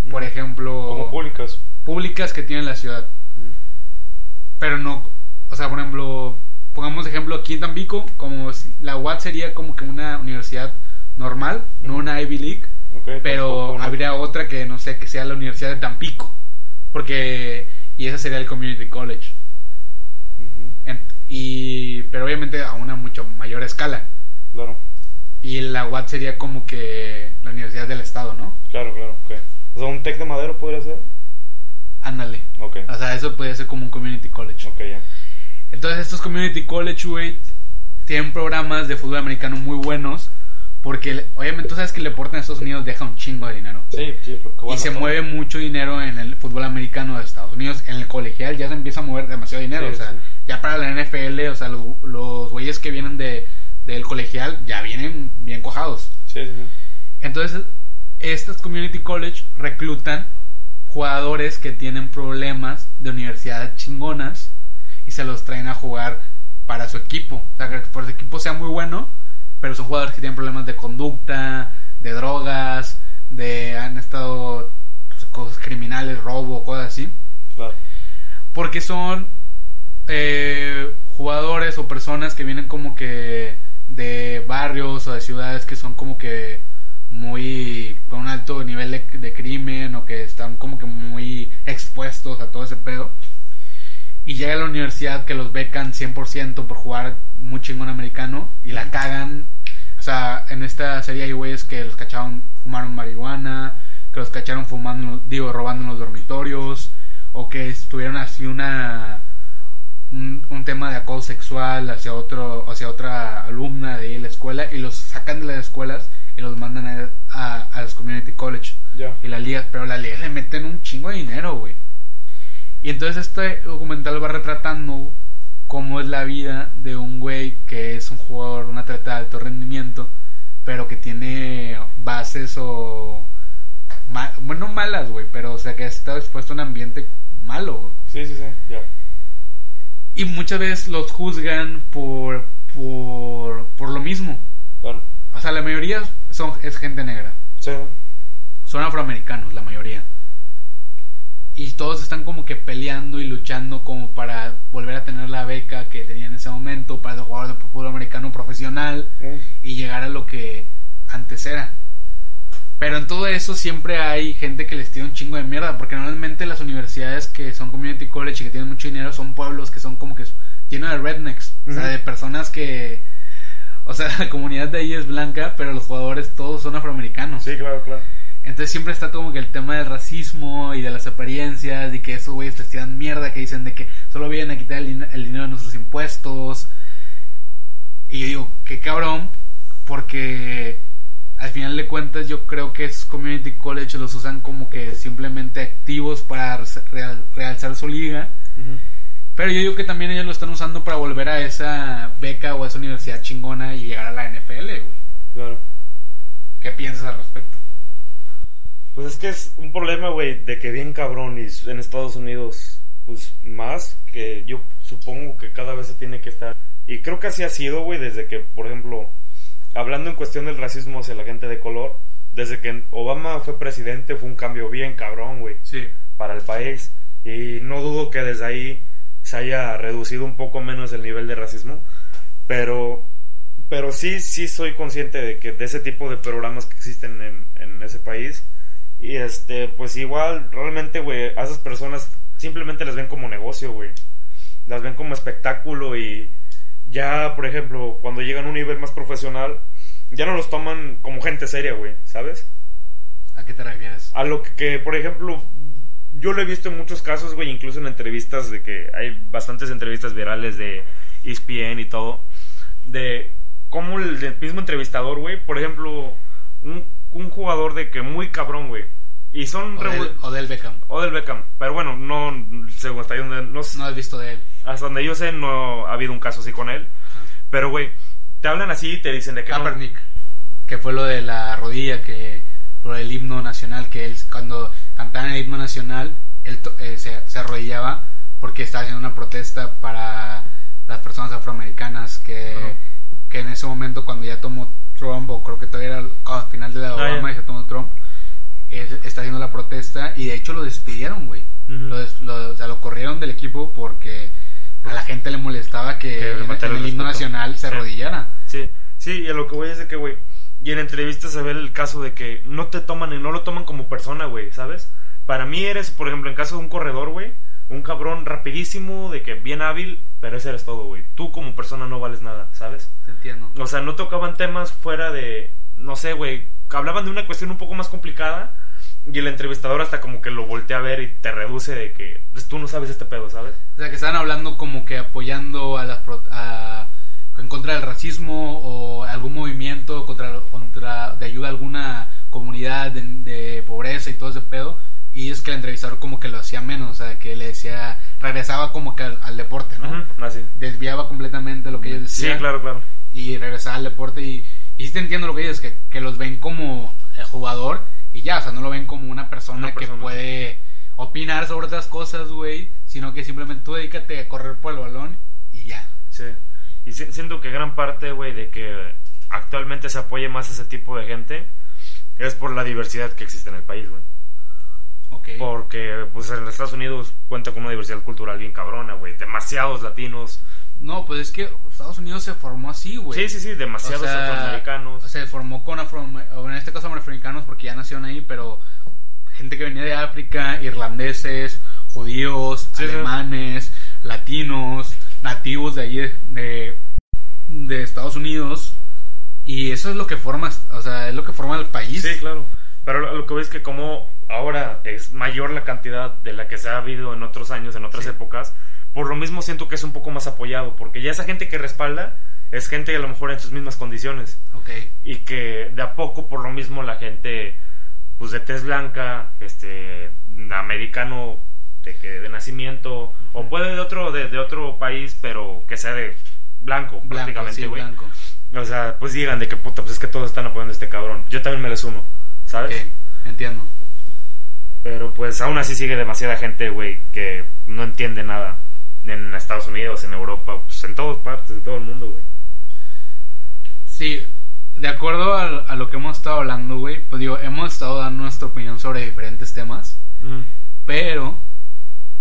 Por ejemplo, Como públicas. públicas que tiene la ciudad. Pero no, o sea, por ejemplo, pongamos ejemplo aquí en Tampico, como si- la UAT sería como que una universidad normal, no una Ivy League, pero habría otra que no sé, que sea la Universidad de Tampico, porque y ese sería el Community College. En- y pero obviamente a una mucho mayor escala. Claro, Y la UAT sería como que la Universidad del Estado, ¿no? claro, claro. ok. O sea, un tech de madero podría ser. Ándale. Ok, O sea, eso podría ser como un community college. ok, ya. Entonces estos community college, güey, tienen programas de fútbol americano muy buenos. Porque obviamente tú sabes que el deporte en Estados Unidos deja un chingo de dinero. Sí, sí, porque y se todo. mueve mucho dinero en el fútbol americano de Estados Unidos. En el colegial ya se empieza a mover demasiado dinero. Sí, o sea, sí. ya para la NFL, o sea, los, los güeyes que vienen de, del colegial ya vienen bien cojados. Sí, sí, sí. Entonces, estas community college reclutan jugadores que tienen problemas de universidades chingonas y se los traen a jugar para su equipo. O sea, que por su equipo sea muy bueno, pero son jugadores que tienen problemas de conducta, de drogas, de han estado pues, cosas criminales, robo, cosas así. Claro. Porque son eh, jugadores o personas que vienen como que de barrios o de ciudades que son como que muy con un alto nivel de, de crimen o que están como que muy expuestos a todo ese pedo. Y llega a la universidad que los becan 100% por jugar muy chingón americano y la cagan. O sea, en esta serie hay güeyes que los cacharon, fumaron marihuana, que los cacharon fumando, digo, robando en los dormitorios, o que estuvieron así una un, un tema de acoso sexual hacia otro hacia otra alumna de la escuela y los sacan de las escuelas y los mandan a, a, a los community college y las ligas, pero las ligas le meten un chingo de dinero, güey. Y entonces este documental va retratando cómo es la vida de un güey que es un jugador, un atleta de alto rendimiento, pero que tiene bases o... bueno, no malas, güey, pero o sea que está expuesto a un ambiente malo, güey. Sí, sí, sí, ya. Y muchas veces los juzgan por, por, por lo mismo. Claro. O sea, la mayoría son, es gente negra. Sí. Son afroamericanos, la mayoría. Y todos están como que peleando y luchando como para volver a tener la beca que tenían en ese momento para el jugador de fútbol americano profesional y llegar a lo que antes era. Pero en todo eso siempre hay gente que les tira un chingo de mierda, porque normalmente las universidades que son community college y que tienen mucho dinero son pueblos que son como que llenos de rednecks, o sea, de personas que... O sea, la comunidad de ahí es blanca, pero los jugadores todos son afroamericanos. Sí, claro, claro. Entonces siempre está como que el tema del racismo y de las apariencias y que esos güeyes les tiran mierda, que dicen de que solo vienen a quitar el, din- el dinero de nuestros impuestos. Y yo digo, qué cabrón, porque al final de cuentas yo creo que es community college los usan como que simplemente activos para real- realzar su liga. Pero yo digo que también ellos lo están usando para volver a esa beca o a esa universidad chingona y llegar a la NFL, güey. Claro. ¿Qué piensas al respecto? Pues es que es un problema, güey, de que bien cabrón y en Estados Unidos, pues más, que yo supongo que cada vez se tiene que estar. Y creo que así ha sido, güey, desde que, por ejemplo, hablando en cuestión del racismo hacia la gente de color, desde que Obama fue presidente fue un cambio bien cabrón, güey, Sí. para el país. Y no dudo que desde ahí se haya reducido un poco menos el nivel de racismo, pero pero sí sí soy consciente de que de ese tipo de programas que existen en, en ese país y este pues igual realmente güey a esas personas simplemente las ven como negocio güey las ven como espectáculo y ya por ejemplo cuando llegan a un nivel más profesional ya no los toman como gente seria güey sabes ¿A qué te refieres? a lo que, que, por ejemplo, yo lo he visto en muchos casos, güey, incluso en entrevistas de que hay bastantes entrevistas virales de ESPN y todo, de cómo el, el mismo entrevistador, güey, por ejemplo, un, un jugador de que muy cabrón, güey, y son... O del, revu- o del Beckham. o del Beckham, pero bueno, no, según hasta, donde, no, No has visto de él. hasta donde yo sé, no ha habido un caso así con él, pero, güey, te hablan así y te dicen de que... no- Kaepernick. Que fue lo de la rodilla, que por el himno nacional, que él cuando cantaban el himno nacional, él eh, se, se arrodillaba porque estaba haciendo una protesta para las personas afroamericanas que, que en ese momento cuando ya tomó Trump, o creo que todavía era al al final de la Ah, Obama ya. y se tomó Trump, él está haciendo la protesta y de hecho lo despidieron, güey. Ujú. Lo des- lo- o sea, lo corrieron del equipo porque a la gente le molestaba que, Que en el el himno nacional se Sí. arrodillara. Sí, sí, y a lo que voy es de que, güey, y en entrevistas se ve el caso de que no te toman y no lo toman como persona, güey, ¿sabes? Para mí eres, por ejemplo, en caso de un corredor, güey, un cabrón rapidísimo, de que bien hábil, pero ese eres todo, güey. Tú como persona no vales nada, ¿sabes? Te entiendo. O sea, no tocaban temas fuera de, no sé, güey, hablaban de una cuestión un poco más complicada y el entrevistador hasta como que lo voltea a ver y te reduce de que pues, tú no sabes este pedo, ¿sabes? O sea, que estaban hablando como que apoyando a las pro- a- en contra del racismo o algún movimiento contra, contra de ayuda a alguna comunidad de, de pobreza y todo ese pedo. Y es que el entrevistador como que lo hacía menos, o sea, que le decía, regresaba como que al, al deporte, ¿no? Ujú, así. Desviaba completamente lo que ellos Sí, decían. claro, claro. y regresar al deporte y, y sí te entiendo lo que dices, que, que los ven como el jugador y ya, o sea, no lo ven como una persona, Una persona. que puede opinar sobre otras cosas, güey, sino que simplemente tú dedícate a correr por el balón y ya. Sí. Y si- siento que gran parte, güey, de que actualmente se apoye más a ese tipo de gente es por la diversidad que existe en el país, güey. Ok. Porque, pues, en Estados Unidos cuenta con una diversidad cultural bien cabrona, güey. Demasiados latinos. No, pues es que Estados Unidos se formó así, güey. Sí, sí, sí, demasiados O sea, afroamericanos. Se formó con afro, o en este caso afroamericanos porque ya nacieron ahí, pero gente que venía de África, irlandeses, judíos, Sí, sí. alemanes, latinos, nativos de allí de, de, de Estados Unidos. Y eso es lo que forma, o sea, es lo que forma el país. Sí, claro. Pero lo, que ves es que como ahora es mayor la cantidad de la que se ha habido en otros años, en otras Sí. épocas, por lo mismo siento que es un poco más apoyado, porque ya esa gente que respalda es gente a lo mejor en sus mismas condiciones Ok. y que de a poco por lo mismo la gente pues de tez blanca, este americano de que de nacimiento o puede de otro de, de otro país, pero que sea de blanco, Blanco, prácticamente, güey. O sea, pues digan de que puta, pues es que todos están apoyando a este cabrón. Yo también me les uno, ¿sabes? Entiendo. Pero pues aún así sigue demasiada gente, güey, que no entiende nada. En Estados Unidos, en Europa, pues en todas partes, en todo el mundo, güey. Sí, de acuerdo a, a lo que hemos estado hablando, güey, pues digo, hemos estado dando nuestra opinión sobre diferentes temas, pero,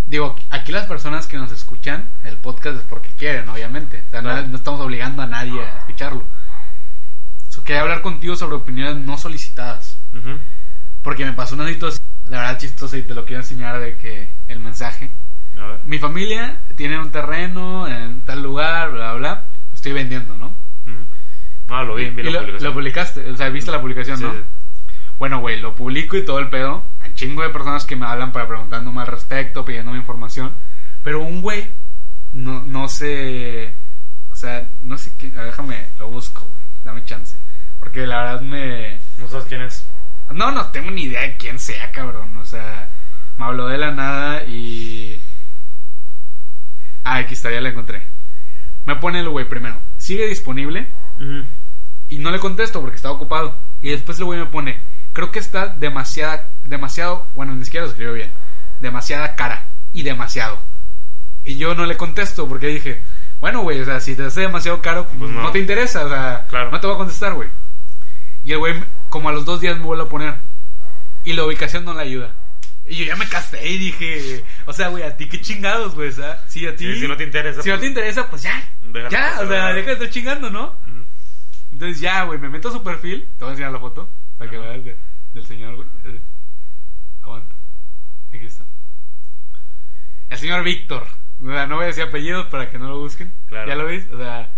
digo, aquí las personas que nos escuchan el podcast es porque quieren, obviamente, o sea, Claro. no, no estamos obligando a nadie a escucharlo. So, quería hablar contigo sobre opiniones no solicitadas, Porque me pasó una situación, la verdad chistosa y te lo quiero enseñar de que el mensaje. A ver. Mi familia tiene un terreno en tal lugar, bla, bla, estoy vendiendo, ¿no? Ujú. No, lo vi, vi la lo, publicación. lo publicaste, o sea, viste la publicación, Sí, ¿no? sí. Bueno, güey, lo publico y todo el pedo. Hay chingo de personas que me hablan para preguntándome al respecto, pidiéndome información. Pero un güey no, no sé. O sea, no sé ver, Déjame, lo busco, güey. Dame chance. Porque la verdad me. No sabes quién es. No, no tengo ni idea de quién sea, cabrón. O sea, me habló de la nada y. Ah, aquí está, ya la encontré. Me pone el güey primero. Sigue disponible. Y no le contesto porque estaba ocupado. Y después el güey me pone, creo que está demasiada, demasiado, bueno, ni siquiera lo escribió bien, demasiada cara y demasiado. Y yo no le contesto porque dije, bueno, güey, o sea, si te hace demasiado caro, Pues no. no. te interesa, o sea, Claro. no te voy a contestar, güey. Y el güey, como a los dos días me vuelve a poner. Y la ubicación no le ayuda. Y yo ya me casté y dije, o sea, güey, a ti qué chingados, güey, si a ti... Sí, si no te interesa, Si no pues- te interesa, pues ya. Ya, pasar, o sea, deja de estar chingando, ¿no? Entonces ya, güey, me meto a su perfil. Te voy a enseñar la foto para que veas de- del señor, güey. Eh, Aguanta. Aquí está. El señor Víctor. O sea, no voy a decir apellidos para que no lo busquen. Claro. ¿Ya lo ves? O sea,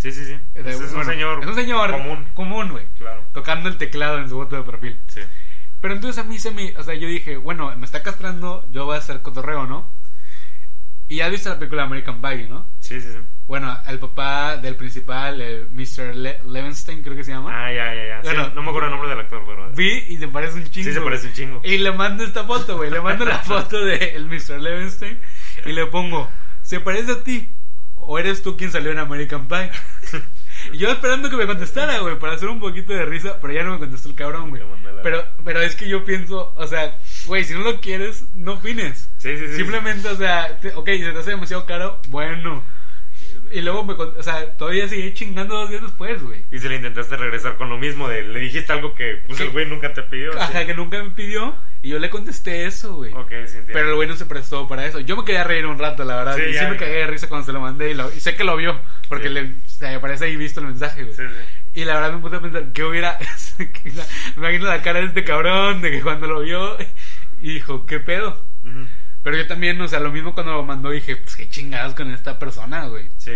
Sí, sí, sí. es un bueno, señor. Es un señor común. común, güey. Claro. Tocando el teclado en su foto de perfil. Sí. Pero entonces a mí se me. O sea, yo dije, bueno, me está castrando, yo voy a hacer cotorreo, ¿no? Y ya viste la película American Pie, ¿no? Sí, sí, sí. Bueno, el papá del principal, el Mr. Le Levenstein, creo que se llama. Ah, ya, ya, ya. Sí, Bueno. no me acuerdo el nombre del actor, pero. Vi y se parece un chingo. Sí, se parece un chingo. Y le mando esta foto, güey. Le mando la foto de el Mr. Levenstein y le pongo, ¿se parece a ti? ¿O eres tú quien salió en American Pie? y yo esperando que me contestara, güey, para hacer un poquito de risa, pero ya no me contestó el cabrón, güey. Pero, pero es que yo pienso, o sea, güey, si no lo quieres, no opines. Sí, sí, sí. Simplemente, o sea, te- ok, se te hace demasiado caro, bueno. Y luego me, o sea, todavía seguí chingando dos días después, güey. Y si le intentaste regresar con lo mismo de le dijiste algo que pues ¿Qué? el güey nunca te pidió. Ajá, sí. que nunca me pidió. Y yo le contesté eso, güey. Ok, sí, entiendo. Pero el güey no se prestó para eso. Yo me quería reír un rato, la verdad. Sí, y sí me cagué de risa cuando se lo mandé. Y, lo- y sé que lo vio. Porque Sí. le o sea, parece ahí visto el mensaje, güey. Sí, sí. Y la verdad me puse a pensar, ¿qué hubiera? me imagino la cara de este cabrón, de que cuando lo vio, y dijo, ¿qué pedo? Ujú. Pero yo también, o sea, lo mismo cuando lo mandó, dije, pues qué chingados con esta persona, güey. Sí.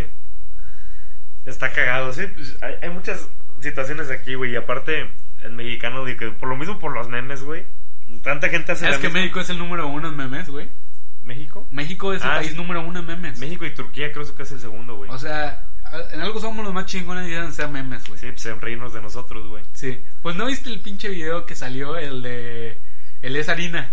Está cagado, sí. Pues, hay, hay muchas situaciones aquí, güey. Y aparte, el mexicano, de que por lo mismo por los memes, güey. Tanta gente hace ¿Sabes la que misma- México es el número uno en memes, güey? ¿México? México es el Ah, país sí. número uno en memes. México y Turquía creo que es el segundo, güey. O sea, en algo somos los más chingones y ser memes, güey. sí, pues en reírnos de nosotros, güey. Sí. Pues no viste el pinche video que salió, el de. El es harina.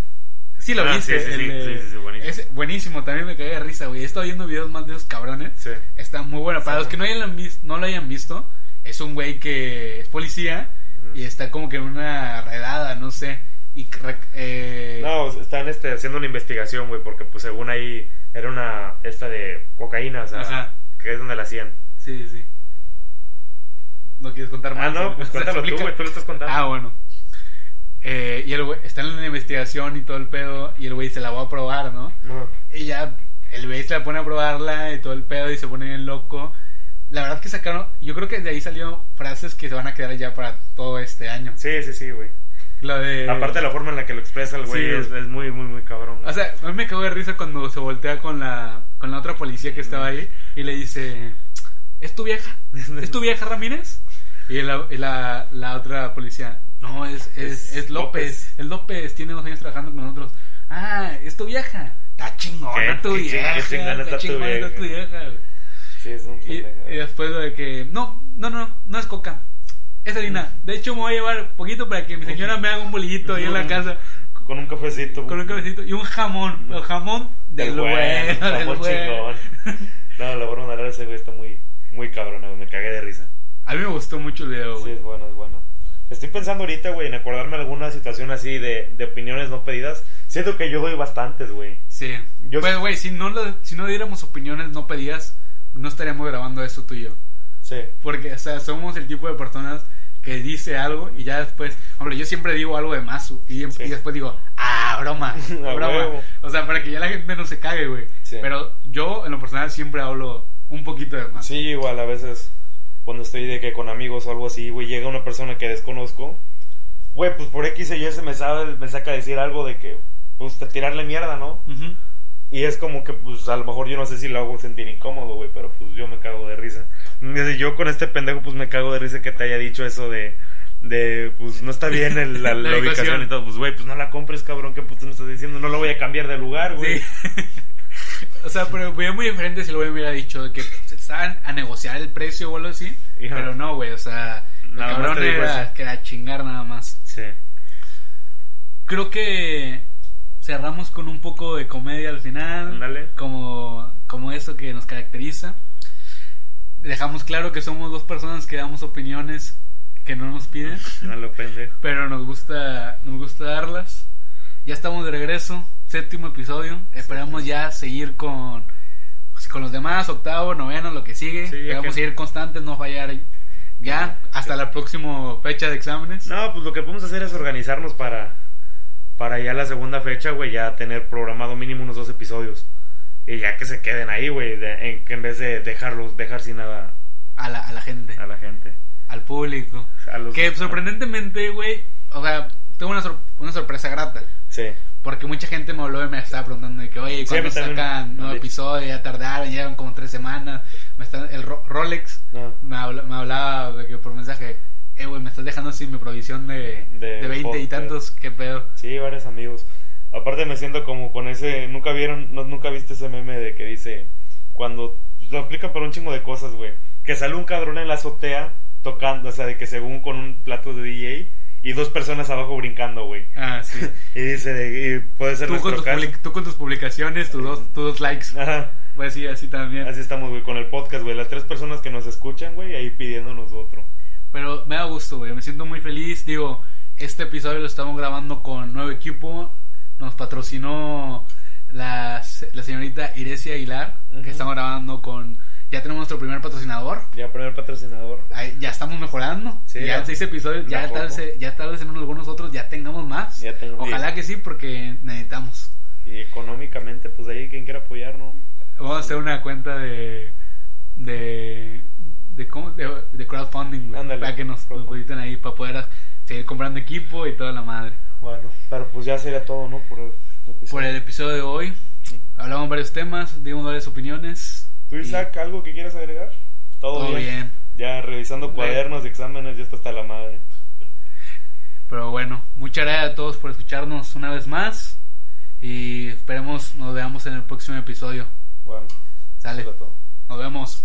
Sí lo Ah, viste. sí, sí, el sí, sí, buenísimo. Es buenísimo, también me cagué de risa, güey. He estado viendo videos más de esos cabrones. Sí. Está muy bueno. Para los que no, hayan vis- no lo hayan visto, es un güey que es policía y está como que en una redada, no sé. Y eh, No, están este, haciendo una investigación, güey, porque pues según ahí era una, esta de cocaína, o sea, Ajá. que es donde la hacían. Sí, sí. ¿No quieres contar más? Ah, no, pues O sea, cuéntalo tú, güey, tú lo estás contando. Ah, bueno. Eh, y el güey está en la investigación y todo el pedo. Y el güey se la va a probar, ¿no? Y ya el güey se la pone a probarla y todo el pedo y se pone bien loco. La verdad que sacaron. Yo creo que de ahí salió frases que se van a quedar ya para todo este año. Sí, sí, sí, güey. Lo de... Aparte de la forma en la que lo expresa el güey, Sí. es, es muy, muy, muy cabrón. güey. O sea, a mí me cago de risa cuando se voltea con la, con la otra policía que estaba ahí y le dice, ¿es tu vieja? ¿Es tu vieja Ramírez? Y la, y la, la otra policía, no, es, es, Es es López. Es López, tiene dos años trabajando con nosotros. Ah, ¿es tu vieja? Está chingona ¿Qué- tu vieja. está chingona está tu vieja? güey. sí, es un Y, y después de que, no, no, no, no es coca. Es harina. De hecho, me voy a llevar poquito para que mi señora me haga un bolillito ahí en la casa Con un cafecito. con un cabecito y un jamón. El jamón del, del bueno, del jamón chingón. No, la forma de hablar ese güey está muy, muy cabrón, güey. Me cagué de risa. A mí me gustó mucho el video, Sí, güey. es bueno, es bueno. Estoy pensando ahorita, güey, en acordarme de alguna situación así de, de opiniones no pedidas. Siento que yo doy bastantes, güey. Sí. Yo- Pues, güey, si no, lo- si no diéramos opiniones no pedías, no estaríamos grabando esto tú y yo. Sí. Porque, o sea, somos el tipo de personas que dice algo y ya después, hombre, yo siempre digo algo de Masu y, Sí. y después digo, ah, broma, broma. huevo. O sea, para que ya la gente no se cague, güey. Sí. Pero yo, en lo personal, siempre hablo un poquito de Masu. Sí, igual a veces cuando estoy de que con amigos o algo así, güey, llega una persona que desconozco, güey, pues por X o Y se me, sabe, me saca a decir algo de que, pues, te- tirarle mierda, ¿no? Y es como que, pues, a lo mejor yo no sé si lo hago sentir incómodo, güey, pero pues yo me cago de risa. Yo con este pendejo, pues me cago de risa que te haya dicho eso de, de pues no está bien el- la, La la ubicación. ubicación y todo. Pues, güey, pues no la compres, cabrón, ¿qué puto me estás diciendo? No lo voy a cambiar de lugar, güey. Sí. o sea, pero fue muy diferente si lo hubiera dicho que estaban a negociar el precio o algo así. Pero no, güey, o sea, el más cabrón era que a chingar nada más. Sí. Creo que cerramos con un poco de comedia al final. Ándale. Como, como eso que nos caracteriza. Dejamos claro que somos dos personas que damos opiniones que no nos piden. No lo pendejo. pero nos gusta nos gusta darlas. Ya estamos de regreso, séptimo episodio. Esperamos ya seguir con pues, con los demás, octavo, noveno, lo que sigue. Sí, a seguir constantes, no fallar ya hasta la próxima fecha de exámenes. No, pues lo que podemos hacer es organizarnos para, para ya la segunda fecha, güey, ya tener programado mínimo unos dos episodios. Y ya que se queden ahí, güey, en, que en vez de dejarlos, dejar sin nada A la, a la gente, a la gente. al público. A los- Que sorprendentemente, güey, o sea, tengo una, sor- una sorpresa grata. Sí. Porque mucha gente me habló y me estaba preguntando de que, oye, Sí, ¿cuándo también sacan nuevo episodio? Ya tardaron, llevan como tres semanas. Me están, el Ro- Rolex No. me, habla- me hablaba de que por mensaje, eh, güey, me estás dejando sin mi provisión de, De de 20 y tantos, qué pedo. Sí, varios amigos. Aparte me siento como con ese, nunca vieron, no, nunca viste ese meme de que dice, cuando lo aplican para un chingo de cosas, güey, que sale un cabrón en la azotea tocando, o sea, de que según con un plato de DJ y dos personas abajo brincando, güey. Ah, sí. Y dice, y puede ser tú, con nuestro caso. public- tú con tus publicaciones, tus dos, tus dos likes. Ajá. Pues sí, así también. Así estamos, güey, con el podcast, güey. Las tres personas que nos escuchan, güey, ahí pidiéndonos otro. Pero me da gusto, güey. Me siento muy feliz. Digo, este episodio lo estamos grabando con nuevo equipo. Nos patrocinó la, la señorita Iresia Aguilar, que estamos grabando con... Ya tenemos nuestro primer patrocinador. Ya primer patrocinador. Ahí ya estamos mejorando. Sí, ya en seis episodios, ya tal, vez, ya tal vez en algunos otros ya tengamos más. Ya tengo- Ojalá que sí, porque necesitamos. Y económicamente, pues ahí quien quiera apoyar, ¿no? Vamos a hacer una cuenta de... De... De, ¿cómo? de, de crowdfunding, Ándale, para que nos crowdfunding. depositen ahí, para poder seguir comprando equipo y toda la madre. Bueno, pero pues ya sería todo, ¿no? Por el episodio. Por el episodio de hoy, hablamos varios temas, dimos varias opiniones. ¿Tú, Isaac, algo que quieras agregar? Todo, Todo bien. Ya revisando cuadernos y exámenes, ya está hasta la madre. Pero bueno, muchas gracias a todos por escucharnos una vez más. Y esperemos nos veamos en el próximo episodio. Bueno, Sale. todo. Nos vemos.